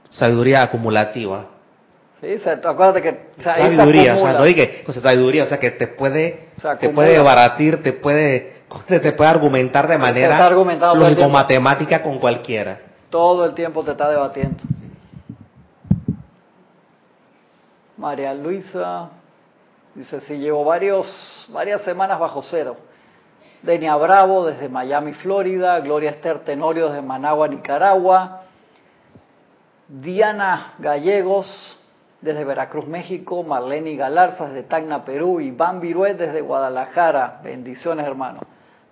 sabiduría acumulativa. Sí, o sea, acuérdate que se sabiduría, o sea, no dije, o sea, sabiduría, o sea, que te puede, te puede baratir, te puede, te, puede argumentar de manera tiempo. lógico-matemática con cualquiera. Todo el tiempo te está debatiendo. María Luisa dice, sí, llevo varios, varias semanas bajo cero. Denia Bravo desde Miami, Florida. Gloria Esther Tenorio desde Managua, Nicaragua. Diana Gallegos desde Veracruz, México. Marlene Galarza desde Tacna, Perú. Iván Viruet desde Guadalajara. Bendiciones, hermano.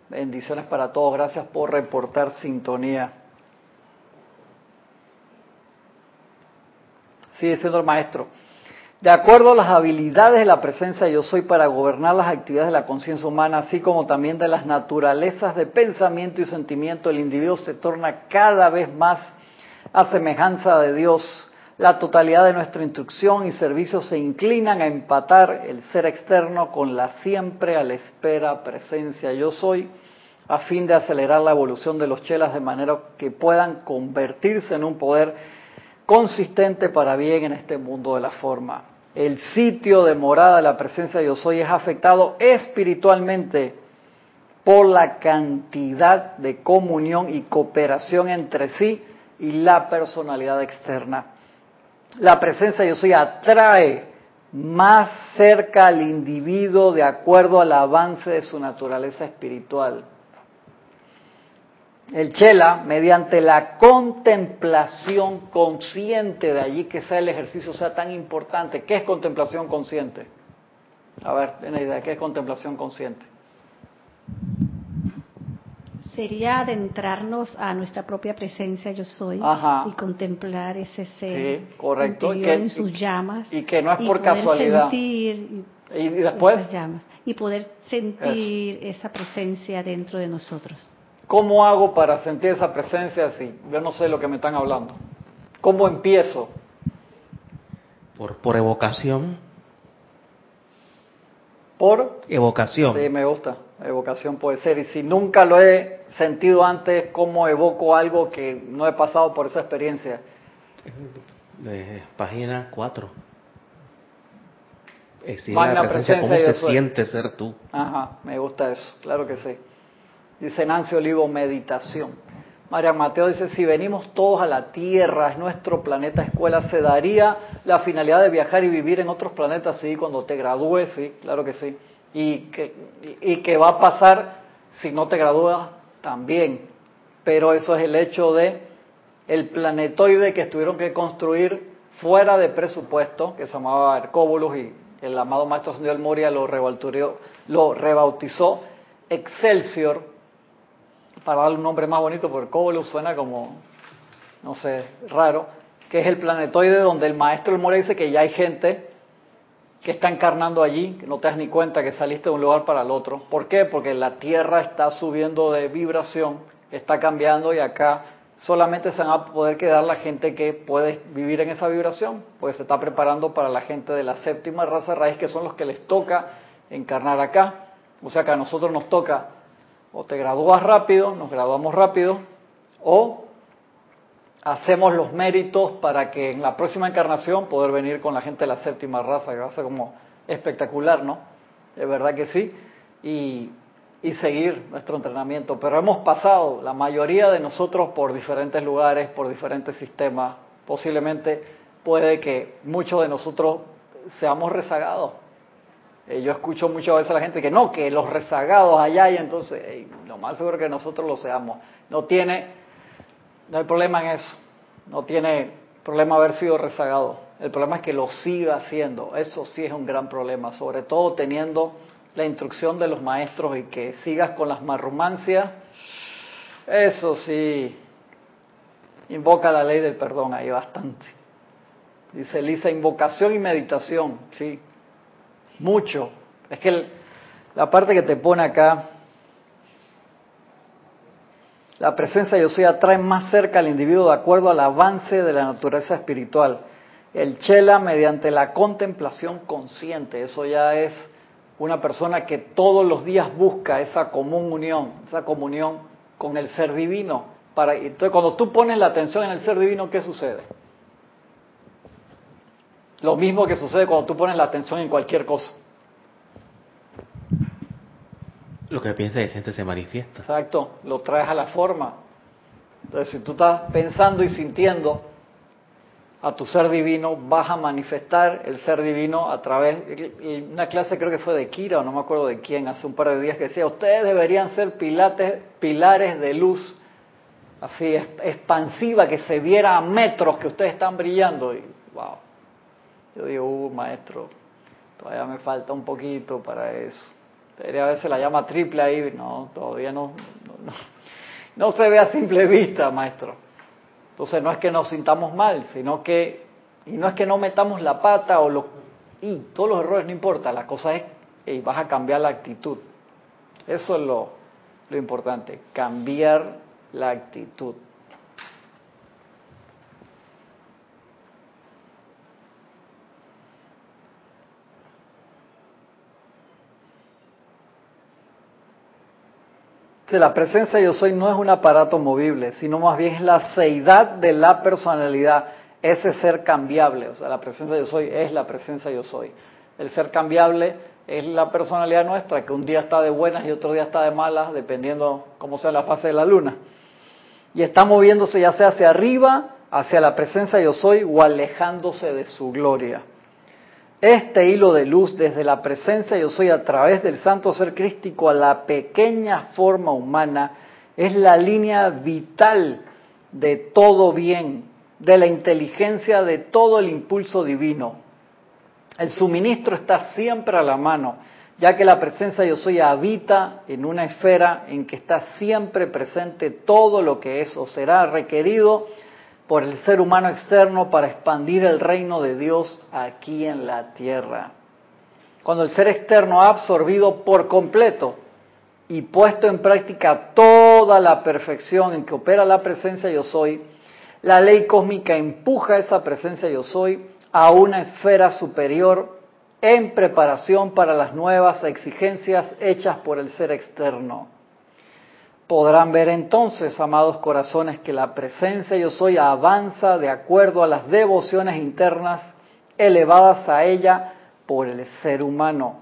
Bendiciones para todos. Gracias por reportar sintonía. Sigue siendo el maestro. De acuerdo a las habilidades de la presencia yo soy para gobernar las actividades de la conciencia humana, así como también de las naturalezas de pensamiento y sentimiento, el individuo se torna cada vez más a semejanza de Dios. La totalidad de nuestra instrucción y servicio se inclinan a empatar el ser externo con la siempre a la espera presencia yo soy, a fin de acelerar la evolución de los chelas de manera que puedan convertirse en un poder consistente para bien en este mundo de la forma. El sitio de morada de la presencia de yo soy es afectado espiritualmente por la cantidad de comunión y cooperación entre sí y la personalidad externa. La presencia de yo soy atrae más cerca al individuo de acuerdo al avance de su naturaleza espiritual. El chela, mediante la contemplación consciente, de allí que sea el ejercicio sea tan importante. ¿Qué es contemplación consciente? A ver, tiene idea, ¿qué es contemplación consciente? Sería adentrarnos a nuestra propia presencia yo soy Ajá. y contemplar ese ser Sí, correcto. interior Y que- en sus y- llamas y que no es por poder casualidad. sentir y- Y después, esas llamas y poder sentir esa presencia dentro de nosotros. ¿Cómo hago para sentir esa presencia si yo no sé lo que me están hablando? ¿Cómo empiezo? Por, por evocación, Por evocación. Sí, me gusta. Evocación puede ser. Y si nunca lo he sentido antes, ¿cómo evoco algo que no he pasado por esa experiencia? Eh, página 4. Exige la presencia, presencia cómo se soy. siente ser tú. Ajá, me gusta eso, claro que sí. Dice Nancy Olivo, meditación. María Mateo dice, si venimos todos a la Tierra, es nuestro planeta escuela, ¿se daría la finalidad de viajar y vivir en otros planetas? Sí, cuando te gradúes, sí, claro que sí. Y que, y, que va a pasar si no te gradúas también. Pero eso es el hecho de el planetoide que tuvieron que construir fuera de presupuesto, que se llamaba Hercóbulos y el amado Maestro del Moria lo, lo rebautizó Excelsior, para darle un nombre más bonito, porque Hercóbulos suena como, no sé, raro, que es el planetoide donde el Maestro del dice que ya hay gente que está encarnando allí, que no te das ni cuenta que saliste de un lugar para el otro. ¿Por qué? Porque la Tierra está subiendo de vibración, está cambiando y acá solamente se van a poder quedar la gente que puede vivir en esa vibración, pues se está preparando para la gente de la séptima raza raíz, que son los que les toca encarnar acá. O sea que a nosotros nos toca o te gradúas rápido, nos graduamos rápido, o hacemos los méritos para que en la próxima encarnación poder venir con la gente de la séptima raza, que va a ser como espectacular, ¿no? De verdad que sí. Y, y seguir nuestro entrenamiento. Pero hemos pasado, la mayoría de nosotros, por diferentes lugares, por diferentes sistemas. Posiblemente puede que muchos de nosotros seamos rezagados. Eh, yo escucho muchas veces a la gente que no, que los rezagados allá y entonces eh, lo más seguro que nosotros lo seamos. No tiene, no hay problema en eso. No tiene problema haber sido rezagado. El problema es que lo siga haciendo. Eso sí es un gran problema, sobre todo teniendo la instrucción de los maestros y que sigas con las marrumancias. Eso sí, invoca la ley del perdón ahí bastante. Dice Elisa, invocación y meditación, sí, mucho. Es que el- la parte que te pone acá, la presencia de yo soy atrae más cerca al individuo de acuerdo al avance de la naturaleza espiritual. El chela mediante la contemplación consciente, eso ya es una persona que todos los días busca esa común unión, esa comunión con el ser divino. Para, entonces, cuando tú pones la atención en el ser divino, ¿qué sucede? Lo mismo que sucede cuando tú pones la atención en cualquier cosa. Lo que piensas y sientes se manifiesta. Exacto, lo traes a la forma. Entonces, si tú estás pensando y sintiendo a tu ser divino, vas a manifestar el ser divino a través, una clase creo que fue de Kira o no me acuerdo de quién, hace un par de días que decía, ustedes deberían ser pilates, pilares de luz, así expansiva, que se viera a metros que ustedes están brillando. Y wow, yo digo, uh, maestro, todavía me falta un poquito para eso. Debería veces la llama triple ahí, no, todavía no, no, no se ve a simple vista, maestro. Entonces no es que nos sintamos mal, sino que, y no es que no metamos la pata o lo, y todos los errores no importa, la cosa es, y vas a cambiar la actitud. Eso es lo, lo importante, cambiar la actitud. La presencia yo soy no es un aparato movible, sino más bien es la seidad de la personalidad, ese ser cambiable. O sea, la presencia yo soy es la presencia yo soy. El ser cambiable es la personalidad nuestra, que un día está de buenas y otro día está de malas, dependiendo cómo sea la fase de la luna. Y está moviéndose ya sea hacia arriba, hacia la presencia yo soy, o alejándose de su gloria. Este hilo de luz desde la presencia yo soy a través del santo ser crístico a la pequeña forma humana es la línea vital de todo bien, de la inteligencia de todo el impulso divino. El suministro está siempre a la mano, ya que la presencia yo soy habita en una esfera en que está siempre presente todo lo que es o será requerido por el ser humano externo para expandir el reino de Dios aquí en la tierra. Cuando el ser externo ha absorbido por completo y puesto en práctica toda la perfección en que opera la presencia yo soy, la ley cósmica empuja esa presencia yo soy a una esfera superior en preparación para las nuevas exigencias hechas por el ser externo. Podrán ver entonces, amados corazones, que la presencia yo soy avanza de acuerdo a las devociones internas elevadas a ella por el ser humano.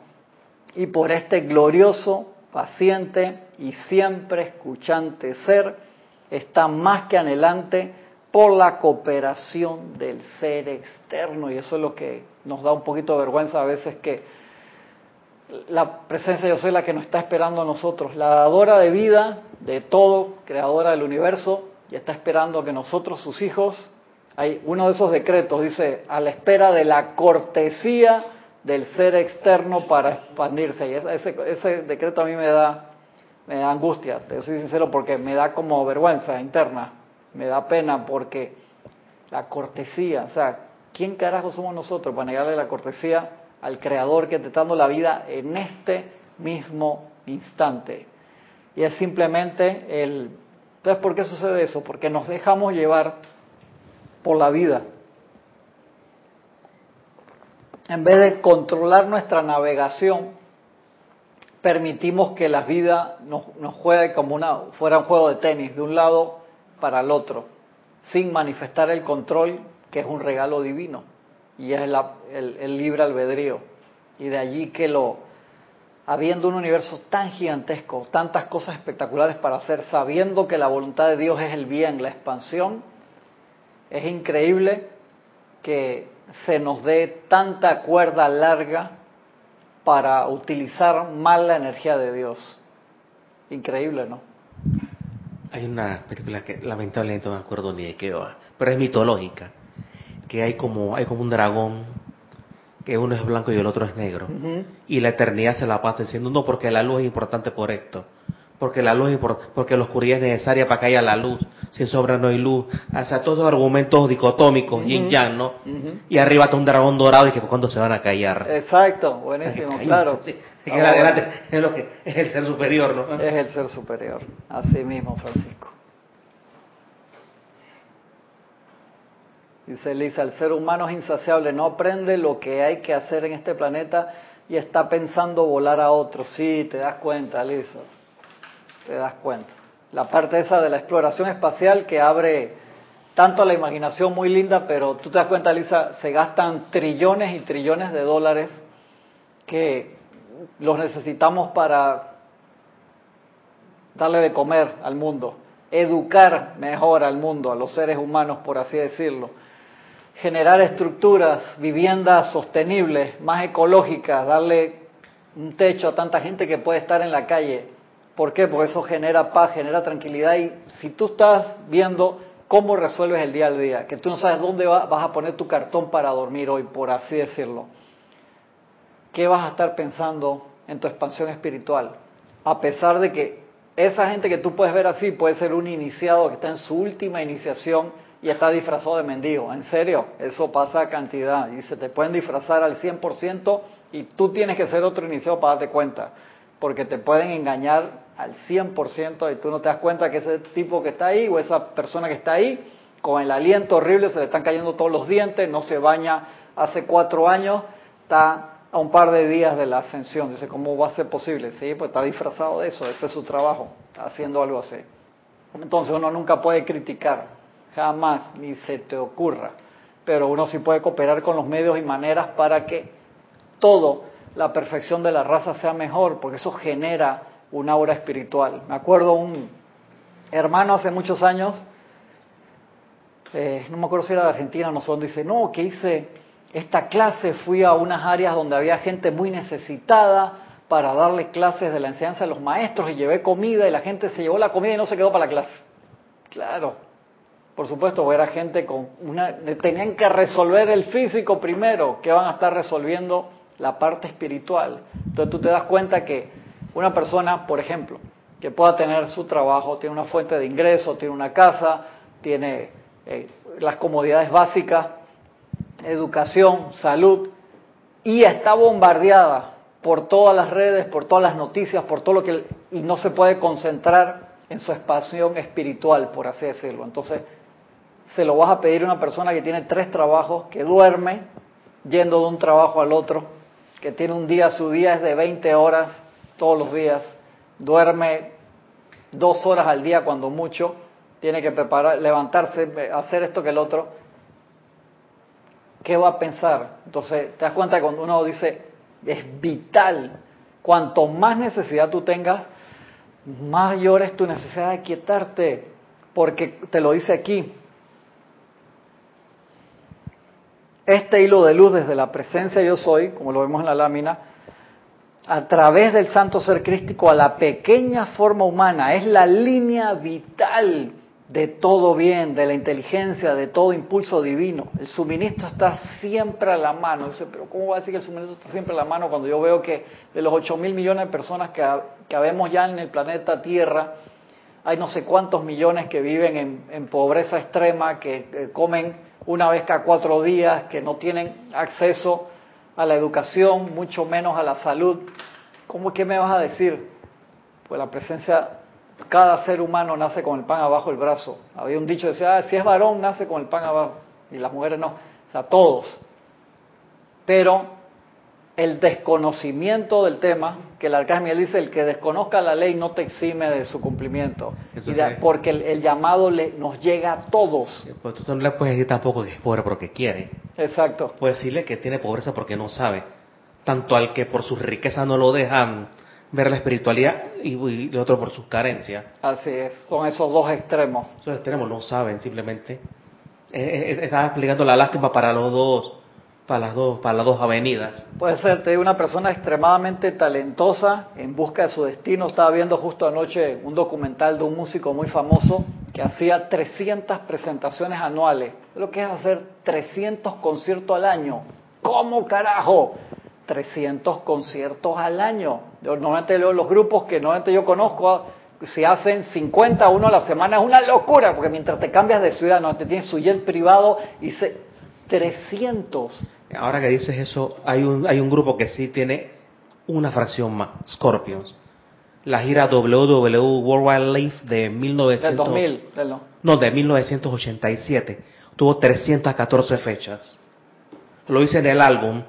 Y por este glorioso, paciente y siempre escuchante ser está más que anhelante por la cooperación del ser externo. Y eso es lo que nos da un poquito de vergüenza a veces que la presencia yo soy la que nos está esperando a nosotros, la dadora de vida de todo, creadora del universo, y está esperando que nosotros, sus hijos, hay uno de esos decretos, dice, a la espera de la cortesía del ser externo para expandirse. Y ese, ese decreto a mí me da, me da angustia, te soy sincero, porque me da como vergüenza interna, me da pena porque la cortesía, o sea, ¿quién carajo somos nosotros para negarle la cortesía al Creador que te está dando la vida en este mismo instante? Y es simplemente el... Entonces, ¿por qué sucede eso? Porque nos dejamos llevar por la vida. En vez de controlar nuestra navegación, permitimos que la vida nos, nos juegue como una, fuera un juego de tenis, de un lado para el otro, sin manifestar el control, que es un regalo divino, y es el libre albedrío. Y de allí que lo, habiendo un universo tan gigantesco, tantas cosas espectaculares para hacer, sabiendo que la voluntad de Dios es el bien, la expansión, es increíble que se nos dé tanta cuerda larga para utilizar mal la energía de Dios. Increíble, ¿no? Hay una película que lamentablemente no me acuerdo ni de qué va, pero es mitológica, que hay como, hay como un dragón que uno es blanco y el otro es negro. Y la eternidad se la pasa diciendo, no, porque la luz es importante por esto. Porque la luz es porque la oscuridad es necesaria para que haya la luz. Sin sobra no hay luz. O sea, todos los argumentos dicotómicos, yin yang, ¿no? Y arriba está un dragón dorado y que cuando se van a callar. Exacto, buenísimo, claro. es lo que es el ser superior, ¿no? Es el ser superior. Así mismo, Francisco. Dice Elisa, el ser humano es insaciable, no aprende lo que hay que hacer en este planeta y está pensando volar a otro. Sí, te das cuenta, Lisa. Te das cuenta. La parte esa de la exploración espacial que abre tanto la imaginación muy linda, pero tú te das cuenta, Lisa, se gastan trillones y trillones de dólares que los necesitamos para darle de comer al mundo, educar mejor al mundo, a los seres humanos, por así decirlo, generar estructuras, viviendas sostenibles, más ecológicas, darle un techo a tanta gente que puede estar en la calle. ¿Por qué? Porque eso genera paz, genera tranquilidad y si tú estás viendo cómo resuelves el día al día, que tú no sabes dónde vas a poner tu cartón para dormir hoy, por así decirlo, ¿qué vas a estar pensando en tu expansión espiritual? A pesar de que esa gente que tú puedes ver así puede ser un iniciado que está en su última iniciación y está disfrazado de mendigo. En serio, eso pasa a cantidad. Y se te pueden disfrazar al 100% y tú tienes que ser otro iniciado para darte cuenta. Porque te pueden engañar al 100% y tú no te das cuenta que ese tipo que está ahí o esa persona que está ahí, con el aliento horrible, se le están cayendo todos los dientes, no se baña hace cuatro años, está a un par de días de la ascensión. Dice, ¿cómo va a ser posible? Sí, pues está disfrazado de eso, ese es su trabajo, haciendo algo así. Entonces uno nunca puede criticar, jamás, ni se te ocurra, pero uno sí puede cooperar con los medios y maneras para que todo, la perfección de la raza sea mejor, porque eso genera una aura espiritual. Me acuerdo un hermano hace muchos años, eh, no me acuerdo si era de Argentina o no sé dice, no, que hice esta clase fui a unas áreas donde había gente muy necesitada para darle clases de la enseñanza de los maestros y llevé comida y la gente se llevó la comida y no se quedó para la clase. Claro, por supuesto, era gente con una... Tenían que resolver el físico primero, que van a estar resolviendo la parte espiritual. Entonces tú te das cuenta que una persona, por ejemplo, que pueda tener su trabajo, tiene una fuente de ingreso, tiene una casa, tiene eh, las comodidades básicas, educación, salud, y está bombardeada por todas las redes, por todas las noticias, por todo lo que... y no se puede concentrar en su expansión espiritual, por así decirlo. Entonces, se lo vas a pedir a una persona que tiene tres trabajos, que duerme yendo de un trabajo al otro, que tiene un día, su día es de 20 horas todos los días, duerme dos horas al día cuando mucho, tiene que preparar, levantarse, hacer esto que el otro ¿qué va a pensar? Entonces, te das cuenta que cuando uno dice, es vital, cuanto más necesidad tú tengas, mayor es tu necesidad de quietarte, porque te lo dice aquí. Este hilo de luz desde la presencia yo soy, como lo vemos en la lámina, a través del santo ser crístico a la pequeña forma humana, es la línea vital de todo bien, de la inteligencia, de todo impulso divino. El suministro está siempre a la mano. Dice, pero ¿cómo va a decir que el suministro está siempre a la mano cuando yo veo que de los 8 mil millones de personas que, que habemos ya en el planeta Tierra, hay no sé cuántos millones que viven en, pobreza extrema, que, comen una vez cada cuatro días, que no tienen acceso a la educación, mucho menos a la salud? ¿Cómo que me vas a decir? Pues la presencia cada ser humano nace con el pan abajo el brazo. Había un dicho que decía, ah, si es varón, nace con el pan abajo. Y las mujeres no. O sea, todos. Pero el desconocimiento del tema, que el arcángel dice, el que desconozca la ley no te exime de su cumplimiento. porque el, llamado le, nos llega a todos. Pues tú no le puedes decir tampoco que es pobre porque quiere. Exacto. Puedes decirle que tiene pobreza porque no sabe. Tanto al que por su riqueza no lo dejan ver la espiritualidad y, el otro por sus carencias. Así es, son esos dos extremos. Esos extremos no saben simplemente. Eh, eh, eh, estaba explicando la lástima para los dos, para las dos, para las dos avenidas. Puede ser, te una persona extremadamente talentosa en busca de su destino. Estaba viendo justo anoche un documental de un músico muy famoso que hacía 300 presentaciones anuales. Lo que es hacer 300 conciertos al año. ¿Cómo carajo? 300 conciertos al año. Normalmente los grupos que normalmente yo conozco, si hacen 50 uno a la semana, es una locura, porque mientras te cambias de ciudad, no te tienes su jet privado y se, 300. Ahora que dices eso, hay un, hay un grupo que sí tiene una fracción más, Scorpions. La gira WW Worldwide Live de 1900, 2000, no, de 1987. Tuvo 314 fechas. Lo hice en el álbum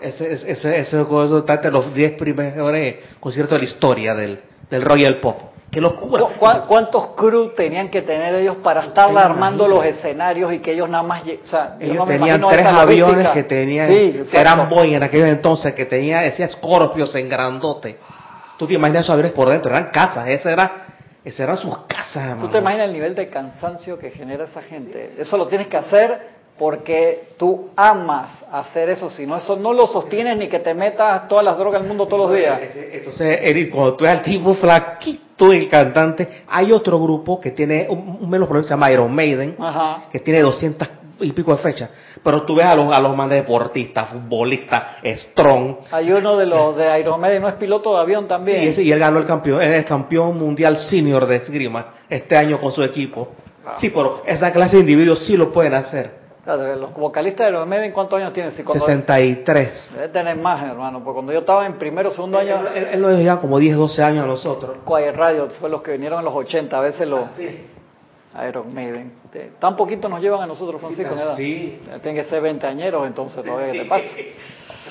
Ese, ese, ese, ese está entre los 10 primeros conciertos de la historia del, del Royal Pop. ¡Qué locura! ¿Cu- cu- ¿Cuántos crew tenían que tener ellos para estar armando los escenarios y que ellos nada más... O sea, Ellos no tenían tres aviones logística. que tenían, Sí, eran Boeing en aquel entonces, que tenía, decía Scorpios en grandote. Tú te imaginas esos aviones por dentro, eran casas, eran, esas eran sus casas, ¿Tú te imaginas el nivel de cansancio que genera esa gente? Eso lo tienes que hacer porque tú amas hacer eso, si no, eso no lo sostienes ni que te metas todas las drogas del mundo todos los días. Entonces, Eric, cuando tú ves al tipo flaquito, el cantante, hay otro grupo que tiene un, un menos problema, se llama Iron Maiden, Ajá. que tiene 200 y pico de fechas. Pero tú ves a los, a los más deportistas, futbolistas, strong. Hay uno de los de Iron Maiden, ¿no es piloto de avión Sí, también? ese- y él ganó el campeón, es el campeón mundial senior de esgrima este año con su equipo. Sí, pero esa clase de individuos sí lo pueden hacer. Los vocalistas de Iron Maiden, ¿cuántos años tienen? Si cuando- 63. Debe tener más, hermano, porque cuando yo estaba en primero o segundo año, Él, él nos lleva como 10, 12 años a nosotros. Quiet Radio fue los que vinieron en los 80, a veces los Iron Maiden. Tan poquito nos llevan a nosotros, Francisco, edad. Sí. Tienen que ser 20 añeros, entonces todavía que te pasa.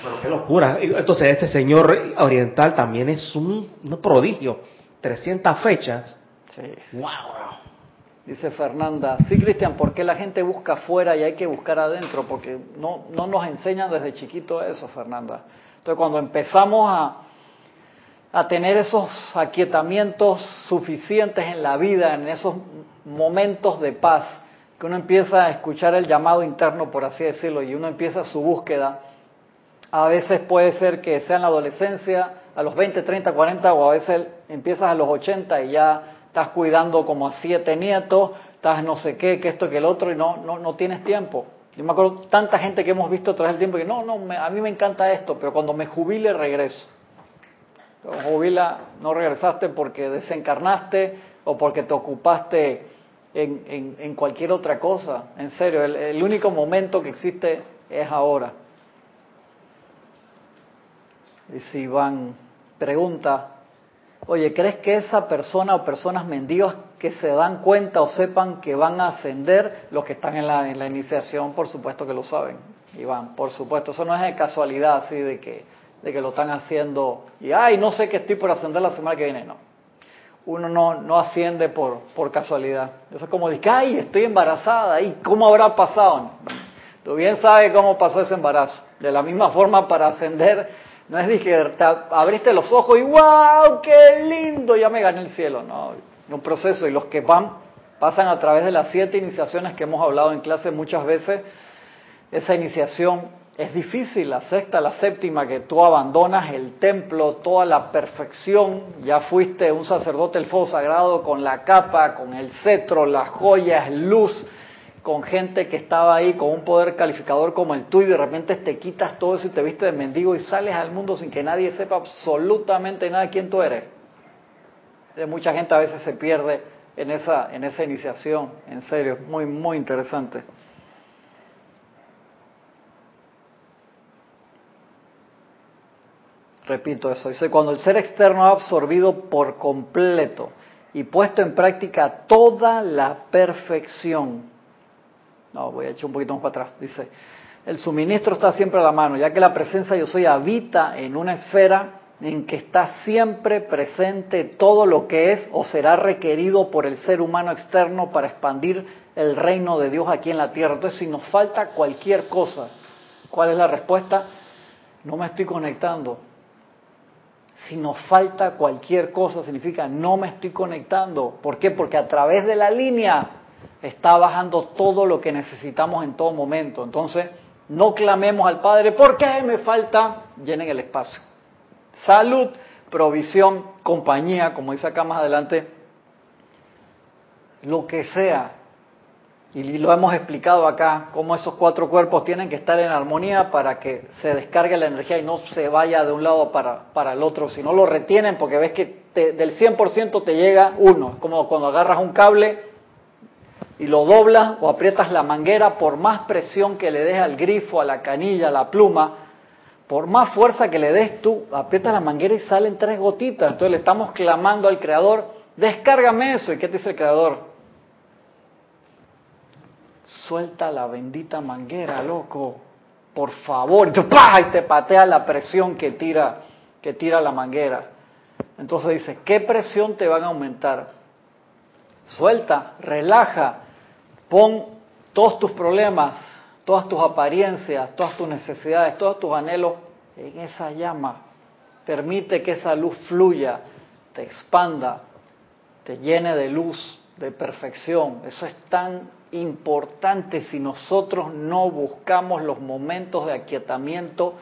Pero qué locura. Entonces, este señor oriental también es un, un prodigio. 300 fechas. Sí. ¡Wow! Dice Fernanda, sí Cristian, ¿por qué la gente busca afuera y hay que buscar adentro? Porque no, no nos enseñan desde chiquito eso, Fernanda. Entonces cuando empezamos a, a tener esos aquietamientos suficientes en la vida, en esos momentos de paz, que uno empieza a escuchar el llamado interno, por así decirlo, y uno empieza su búsqueda, a veces puede ser que sea en la adolescencia, a los 20, 30, 40, o a veces empiezas a los 80 y ya estás cuidando como a siete nietos, estás no sé qué, que esto, que el otro, y no, no, no tienes tiempo. Yo me acuerdo tanta gente que hemos visto a través del tiempo que no, no, me- a mí me encanta esto, pero cuando me jubile regreso. Cuando jubila, no regresaste porque desencarnaste o porque te ocupaste en, en- en cualquier otra cosa. En serio, el, el único momento que existe es ahora. Y si Iván pregunta, oye, ¿crees que esa persona o personas mendigos que se dan cuenta o sepan que van a ascender, los que están en la, en la iniciación, por supuesto que lo saben, Iván, por supuesto, eso no es de casualidad así de que, de que lo están haciendo y, ay, no sé que estoy por ascender la semana que viene, no. Uno no, no asciende por, por casualidad. Eso es como decir, ay, estoy embarazada, ¿y cómo habrá pasado? Tú bien sabes cómo pasó ese embarazo. De la misma forma, para ascender, no es que te abriste los ojos y ¡wow! ¡Qué lindo! Ya me gané el cielo. No, un proceso. Y los que van, pasan a través de las siete iniciaciones que hemos hablado en clase muchas veces. Esa iniciación es difícil, la sexta, la séptima, que tú abandonas el templo, toda la perfección, ya fuiste un sacerdote del fuego sagrado con la capa, con el cetro, las joyas, luz, con gente que estaba ahí con un poder calificador como el tuyo y de repente te quitas todo eso y te viste de mendigo y sales al mundo sin que nadie sepa absolutamente nada de quién tú eres. De mucha gente a veces se pierde en esa, en esa iniciación, en serio, muy, muy interesante. Repito eso, dice, cuando el ser externo ha absorbido por completo y puesto en práctica toda la perfección. No, voy a echar un poquito más para atrás. Dice, el suministro está siempre a la mano, ya que la presencia yo soy habita en una esfera en que está siempre presente todo lo que es o será requerido por el ser humano externo para expandir el reino de Dios aquí en la tierra. Entonces, si nos falta cualquier cosa, ¿cuál es la respuesta? No me estoy conectando. Si nos falta cualquier cosa, significa no me estoy conectando. ¿Por qué? Porque a través de la línea está bajando todo lo que necesitamos en todo momento. Entonces, no clamemos al Padre, ¿por qué me falta? Llenen el espacio. Salud, provisión, compañía, como dice acá más adelante, lo que sea. Y lo hemos explicado acá, cómo esos cuatro cuerpos tienen que estar en armonía para que se descargue la energía y no se vaya de un lado para, para el otro. Si no lo retienen, porque ves que te- del 100% te llega uno. Como cuando agarras un cable y lo doblas o aprietas la manguera, por más presión que le des al grifo, a la canilla, a la pluma, por más fuerza que le des tú, aprietas la manguera y salen tres gotitas. Entonces le estamos clamando al Creador, descárgame eso. ¿Y qué te dice el Creador? Suelta la bendita manguera, loco. por favor, y, y te patea la presión que tira, que tira la manguera. Entonces dice, ¿qué presión te van a aumentar? Suelta, relaja, pon todos tus problemas, todas tus apariencias, todas tus necesidades, todos tus anhelos en esa llama. Permite que esa luz fluya, te expanda, te llene de luz, de perfección. Eso es tan importante si nosotros no buscamos los momentos de aquietamiento.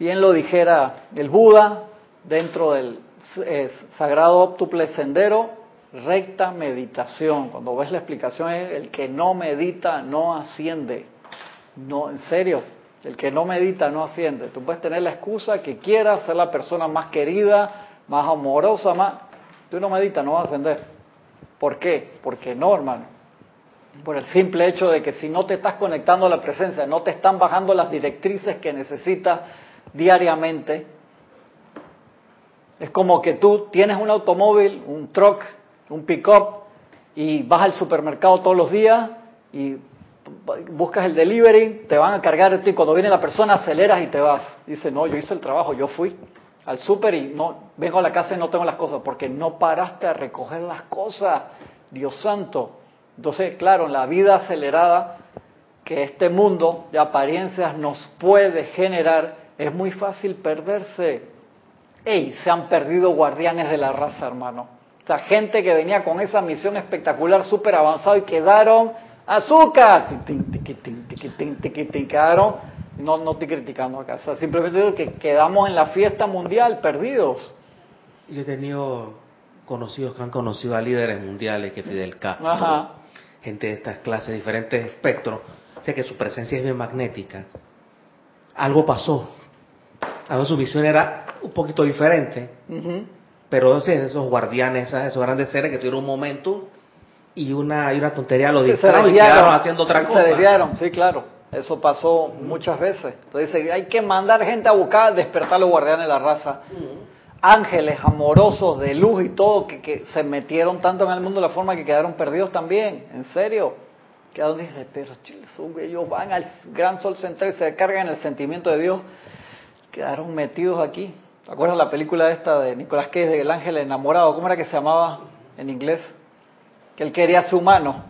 Bien lo dijera el Buda dentro del eh, sagrado óptuple sendero, recta meditación. Cuando ves la explicación es el que no medita no asciende. No, en serio, el que no medita no asciende. Tú puedes tener la excusa que quieras ser la persona más querida, más amorosa, más... Tú no meditas, no vas a ascender. ¿Por qué? Porque no, hermano. Por el simple hecho de que si no te estás conectando a la presencia, no te están bajando las directrices que necesitas diariamente, es como que tú tienes un automóvil, un truck, un pick-up, y vas al supermercado todos los días y buscas el delivery, te van a cargar y cuando viene la persona aceleras y te vas. Dice, no, yo hice el trabajo, yo fui al súper y no vengo a la casa y no tengo las cosas, porque no paraste a recoger las cosas, Dios santo. Entonces, claro, en la vida acelerada que este mundo de apariencias nos puede generar, es muy fácil perderse. ¡Ey! Se han perdido guardianes de la raza, hermano. Sea, gente que venía con esa misión espectacular, súper avanzada y quedaron azúcar. Quedaron no, no estoy criticando acá, simplemente digo que quedamos en la fiesta mundial perdidos. Yo he tenido conocidos que han conocido a líderes mundiales que Fidel Castro, Ajá. gente de estas clases, diferentes espectros, o sea que su presencia es bien magnética. Algo pasó, a su visión era un poquito diferente, Ujú. Pero sea, esos guardianes, esos grandes seres que tuvieron un momento y una, y una tontería lo Sí, se distrajo y quedaron haciendo otra cosa. Se desviaron, sí, claro. Eso pasó muchas veces. Entonces dice, hay que mandar gente a buscar, despertar a los guardianes de la raza. Ángeles amorosos de luz y todo, que, que se metieron tanto en el mundo de la forma que quedaron perdidos también. En serio. Quedaron, dice, pero chiles, ellos van al gran sol central y se cargan el sentimiento de Dios. Quedaron metidos aquí. ¿Te acuerdas la película esta de Nicolás Cage, de El ángel enamorado? ¿Cómo era que se llamaba en inglés? Que él quería ser humano.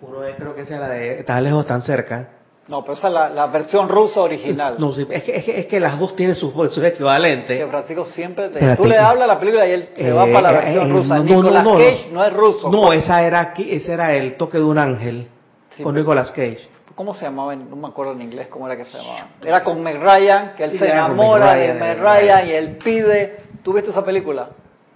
Uno es, creo que esa es la de tan lejos, tan cerca. No, pero esa es la, la versión rusa original. No, sí, es, que, es, que, es que las dos tienen sus, sus Que equivalentes. Francisco siempre te... Espérate. Tú le hablas a la película y él se va Eh, para la eh, versión eh, rusa. no, Nicolas no, no. Cage no es ruso. No, esa era, ese era el toque de un ángel Sí, con Nicolas Cage. ¿Cómo se llamaba? en- No me acuerdo en inglés cómo era que se llamaba. Era con Meg Ryan, que él Sí, se enamora de Meg de- Ryan y él pide... ¿Tú viste esa película?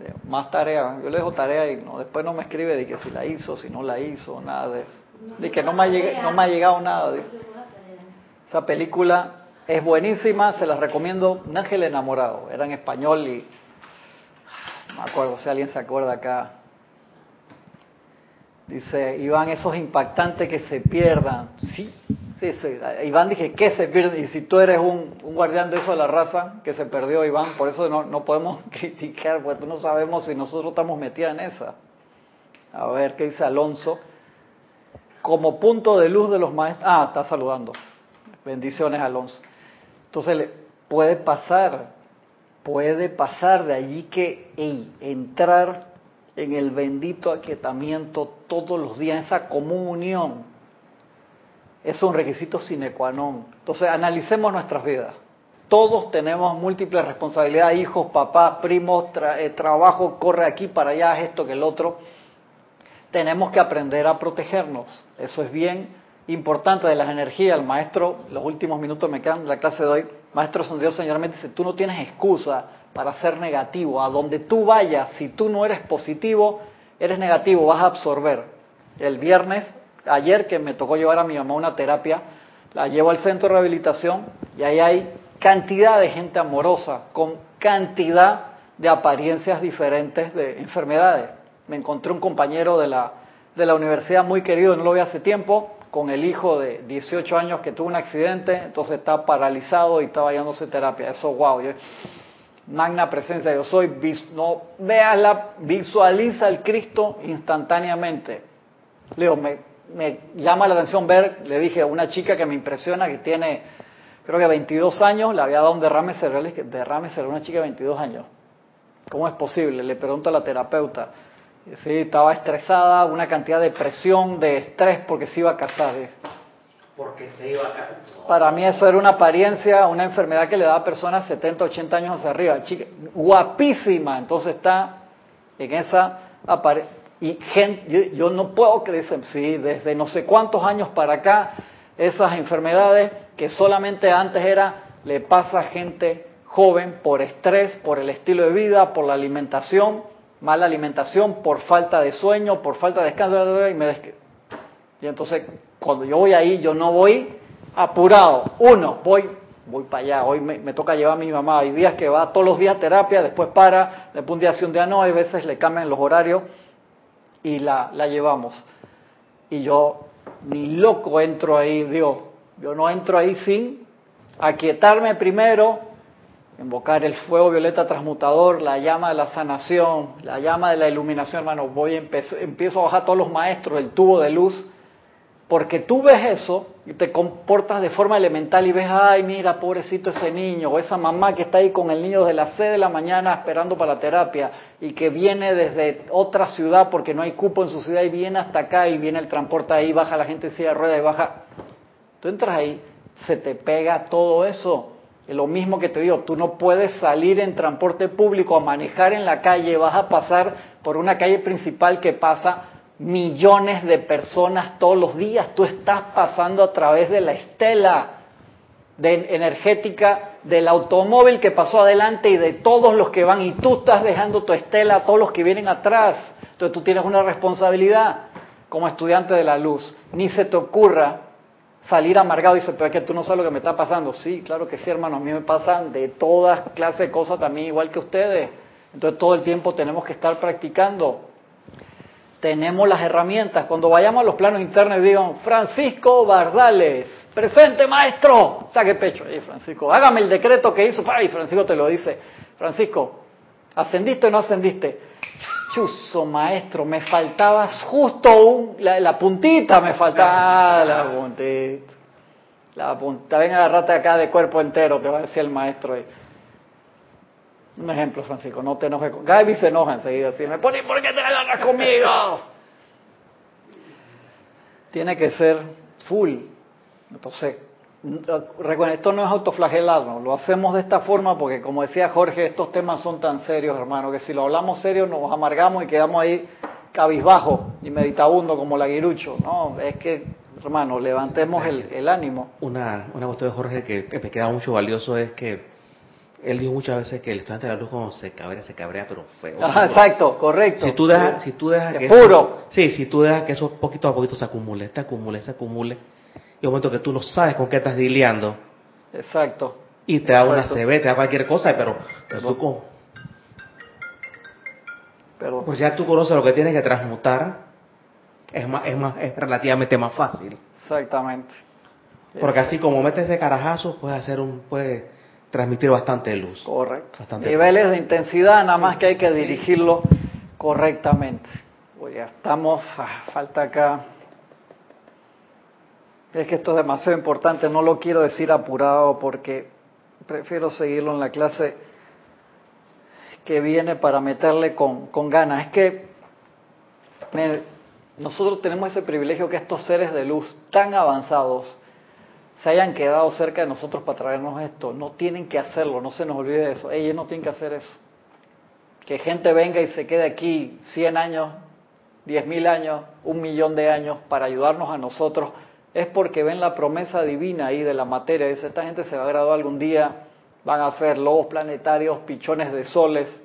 Eh, Más tarea. Yo le dejo tarea y no, después no me escribe de que si la hizo, si no la hizo, nada de eso. De que no me ha, lleg- no me ha llegado nada. Esa película es buenísima, se la recomiendo. Un ángel enamorado, era en español y no me acuerdo si alguien se acuerda acá. Dice, Iván, esos impactantes que se pierdan. Sí, sí, sí. Iván dije, ¿qué se pierden? Y si tú eres un, guardián de eso de la raza, que se perdió, Iván, por eso no, no podemos criticar, porque tú no sabemos si nosotros estamos metidos en esa. A ver, ¿qué dice Alonso? Como punto de luz de los maestros. Ah, está saludando. Bendiciones, Alonso. Entonces, puede pasar, puede pasar de allí que entrar en el bendito aquietamiento todos los días, esa común unión, es un requisito sine qua non. Entonces, analicemos nuestras vidas. Todos tenemos múltiples responsabilidades, hijos, papás, primos, eh, trabajo, corre aquí para allá, es esto que el otro. Tenemos que aprender a protegernos. Eso es bien importante de las energías. El maestro, los últimos minutos me quedan de la clase de hoy, maestro Dios señoramente dice, tú no tienes excusa para ser negativo. A donde tú vayas, si tú no eres positivo, eres negativo, vas a absorber. El viernes, ayer que me tocó llevar a mi mamá a una terapia, la llevo al centro de rehabilitación y ahí hay cantidad de gente amorosa, con cantidad de apariencias diferentes de enfermedades. Me encontré un compañero de la, de la universidad muy querido, no lo vi hace tiempo, con el hijo de 18 años que tuvo un accidente, entonces está paralizado y estaba llevándose terapia. Eso, wow, yo- magna presencia, yo soy, no, véala, visualiza el Cristo instantáneamente. Leo, me, me llama la atención ver, le dije a una chica que me impresiona, que tiene creo que 22 años, le había dado un derrame cerebral, derrame cerebral una chica de 22 años. ¿Cómo es posible? Le pregunto a la terapeuta. Sí, estaba estresada, una cantidad de presión, de estrés porque se iba a casar. Porque se iba a. Para mí eso era una apariencia, una enfermedad que le da a personas 70, 80 años hacia arriba. Chica, guapísima. Entonces está en esa apariencia. Y gente, yo, no puedo creer, sí, desde no sé cuántos años para acá, esas enfermedades que solamente antes era, le pasa a gente joven por estrés, por el estilo de vida, por la alimentación, mala alimentación, por falta de sueño, por falta de descanso, y me Y entonces, cuando yo voy ahí, yo no voy apurado. Uno, voy voy para allá. Hoy me, toca llevar a mi mamá. Hay días que va todos los días a terapia, después para, después un día sí, un día no. Hay veces le cambian los horarios y la, la llevamos. Y yo ni loco entro ahí, digo, yo no entro ahí sin aquietarme primero, invocar el fuego violeta transmutador, la llama de la sanación, la llama de la iluminación, hermano. Voy, empiezo, empiezo a bajar todos los maestros, el tubo de luz, porque tú ves eso y te comportas de forma elemental y ves, ay, mira, pobrecito ese niño, o esa mamá que está ahí con el niño desde las 6 de la mañana esperando para la terapia y que viene desde otra ciudad porque no hay cupo en su ciudad y viene hasta acá y viene el transporte ahí, baja la gente en silla de ruedas y baja. Tú entras ahí, se te pega todo eso. Es lo mismo que te digo, tú no puedes salir en transporte público a manejar en la calle, vas a pasar por una calle principal que pasa millones de personas todos los días. Tú estás pasando a través de la estela energética del automóvil que pasó adelante y de todos los que van y tú estás dejando tu estela a todos los que vienen atrás. Entonces tú tienes una responsabilidad como estudiante de la luz. Ni se te ocurra salir amargado y decir, pero es que tú no sabes lo que me está pasando. Sí, claro que sí, hermano, a mí me pasan de todas clases de cosas también igual que ustedes. Entonces todo el tiempo tenemos que estar practicando. Tenemos las herramientas. Cuando vayamos a los planos internos digan, Francisco Bardales, presente maestro, saque pecho. Hey, Francisco, hágame el decreto que hizo. Y Francisco te lo dice. Francisco, ¿ascendiste o no ascendiste? chuzo maestro, me faltaba justo un, la, puntita, me faltaba la puntita. La puntita, ven agarrate acá de cuerpo entero, te va a decir el maestro ahí. Un ejemplo, Francisco, no te enojes. Gaby se enoja enseguida, así, me pone, ¿por qué te agarras conmigo? Tiene que ser full. Entonces, Recuerden, esto no es autoflagelarnos, lo hacemos de esta forma porque, como decía Jorge, estos temas son tan serios, hermano, que si lo hablamos serio nos amargamos y quedamos ahí cabizbajo y meditabundo como la guirucho. No, es que, hermano, levantemos el, ánimo. Una, una cuestión de Jorge que, me queda mucho valioso es que él dijo muchas veces que el estudiante de la luz cuando se cabrea, se cabrea, pero feo. exacto, correcto. Si tú dejas, si tú dejas que puro. sí, si tú dejas que eso poquito a poquito se acumule, se acumule, se acumule y un momento que tú no sabes con qué estás lidiando. Exacto. Y te da una CB, te da cualquier cosa, pero, pero tú con... Pero, pues ya tú conoces lo que tienes que transmutar, es, más, es, más, es relativamente más fácil. Exactamente. Porque así como metes ese carajazo, puedes hacer un, puede transmitir bastante luz. Correcto. Niveles de intensidad, nada más que hay que dirigirlo correctamente. Ya estamos, ah, falta acá es que esto es demasiado importante, no lo quiero decir apurado porque prefiero seguirlo en la clase que viene para meterle con, con ganas. Es que nosotros tenemos ese privilegio que estos seres de luz tan avanzados se hayan quedado cerca de nosotros para traernos esto. No tienen que hacerlo, no se nos olvide de eso. Ellos no tienen que hacer eso. Que gente venga y se quede aquí 100 años, 10 mil años, un millón de años para ayudarnos a nosotros es porque ven la promesa divina ahí de la materia. Dice, esta gente se va a graduar algún día, van a ser lobos planetarios, pichones de soles.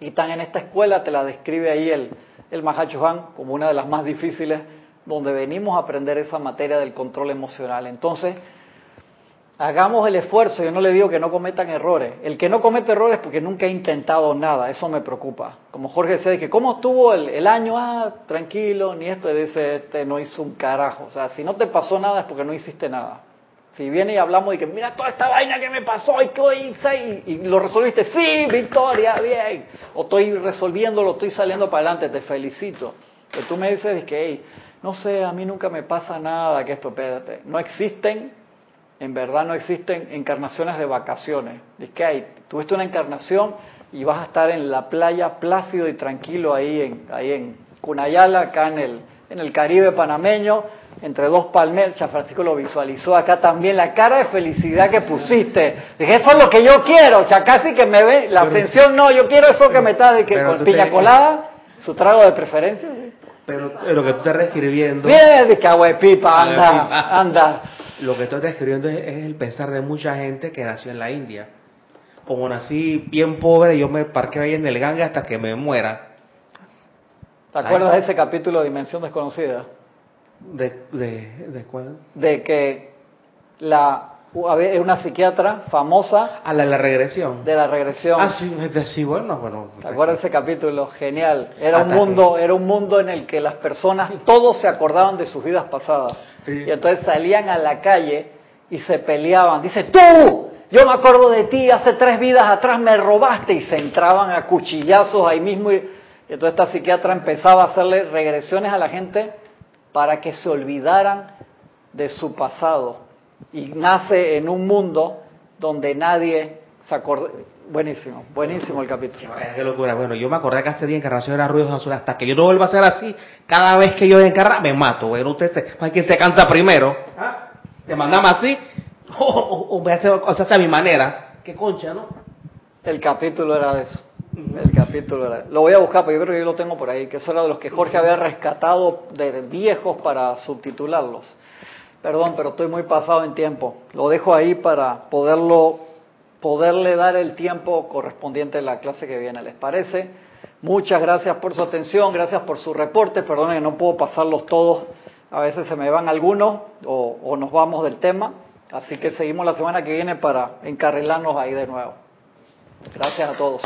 Y están en esta escuela, te la describe ahí el, el Mahacho como una de las más difíciles, donde venimos a aprender esa materia del control emocional. Entonces, Hagamos el esfuerzo, yo no le digo que no cometan errores. El que no comete errores porque nunca ha intentado nada, eso me preocupa. Como Jorge decía, que ¿cómo estuvo el, año? Ah, tranquilo, ni esto, y dice, este no hizo un carajo. O sea, si no te pasó nada es porque no hiciste nada. Si viene y hablamos y que mira toda esta vaina que me pasó y que hice y, lo resolviste, sí, victoria, bien. O estoy resolviéndolo, estoy saliendo para adelante, te felicito. Pero tú me dices que, hey, no sé, a mí nunca me pasa nada, que esto, espérate, no existen en verdad no existen encarnaciones de vacaciones. Es que hay, tuviste una encarnación y vas a estar en la playa plácido y tranquilo ahí en, ahí en Cunayala, acá en el, en el Caribe panameño, entre dos palmeras. San Francisco lo visualizó acá también, la cara de felicidad que pusiste. Dije, eso es lo que yo quiero, o sea, casi que me ve, la ascensión no, yo quiero eso que me está de que con piña colada, su trago de preferencia. Pero lo que tú estás describiendo, Bien, de cagüe pipa, anda, anda. lo que estás describiendo es, es el pensar de mucha gente que nació en la India. Como nací bien pobre, yo me parqué ahí en el gangue hasta que me muera. ¿Te acuerdas de ese capítulo de Dimensión Desconocida? ¿De, de, de cuál? De que la una psiquiatra famosa A la, la regresión. de la regresión. Ah, sí, sí, bueno, bueno. ¿Te acuerdas de ese capítulo? Genial. Era un mundo, era un mundo en el que las personas todos se acordaban de sus vidas pasadas. Sí. Y entonces salían a la calle y se peleaban. Dice, tú, yo me acuerdo de ti, hace tres vidas atrás me robaste y se entraban a cuchillazos ahí mismo. Y, y entonces esta psiquiatra empezaba a hacerle regresiones a la gente para que se olvidaran de su pasado. Y nace en un mundo donde nadie se acuerda. Buenísimo, buenísimo el capítulo. Qué locura. Bueno, yo me acordé que hace día encarnación era ruidos azules. Hasta que yo no vuelva a ser así, cada vez que yo encarna, me mato. Bueno, usted se, hay quien se cansa primero. ¿Ah? Te mandamos así, o, o, o me hace, o sea, a mi manera. Qué concha, ¿no? El capítulo era de eso. El capítulo era. Lo voy a buscar, porque yo creo que yo lo tengo por ahí, que eso era de los que Jorge había rescatado de viejos para subtitularlos. Perdón, pero estoy muy pasado en tiempo. Lo dejo ahí para poderlo, poderle dar el tiempo correspondiente a la clase que viene. ¿Les parece? Muchas gracias por su atención, gracias por su reporte. Perdonen que no puedo pasarlos todos. A veces se me van algunos o, o nos vamos del tema. Así que seguimos la semana que viene para encarrilarnos ahí de nuevo. Gracias a todos.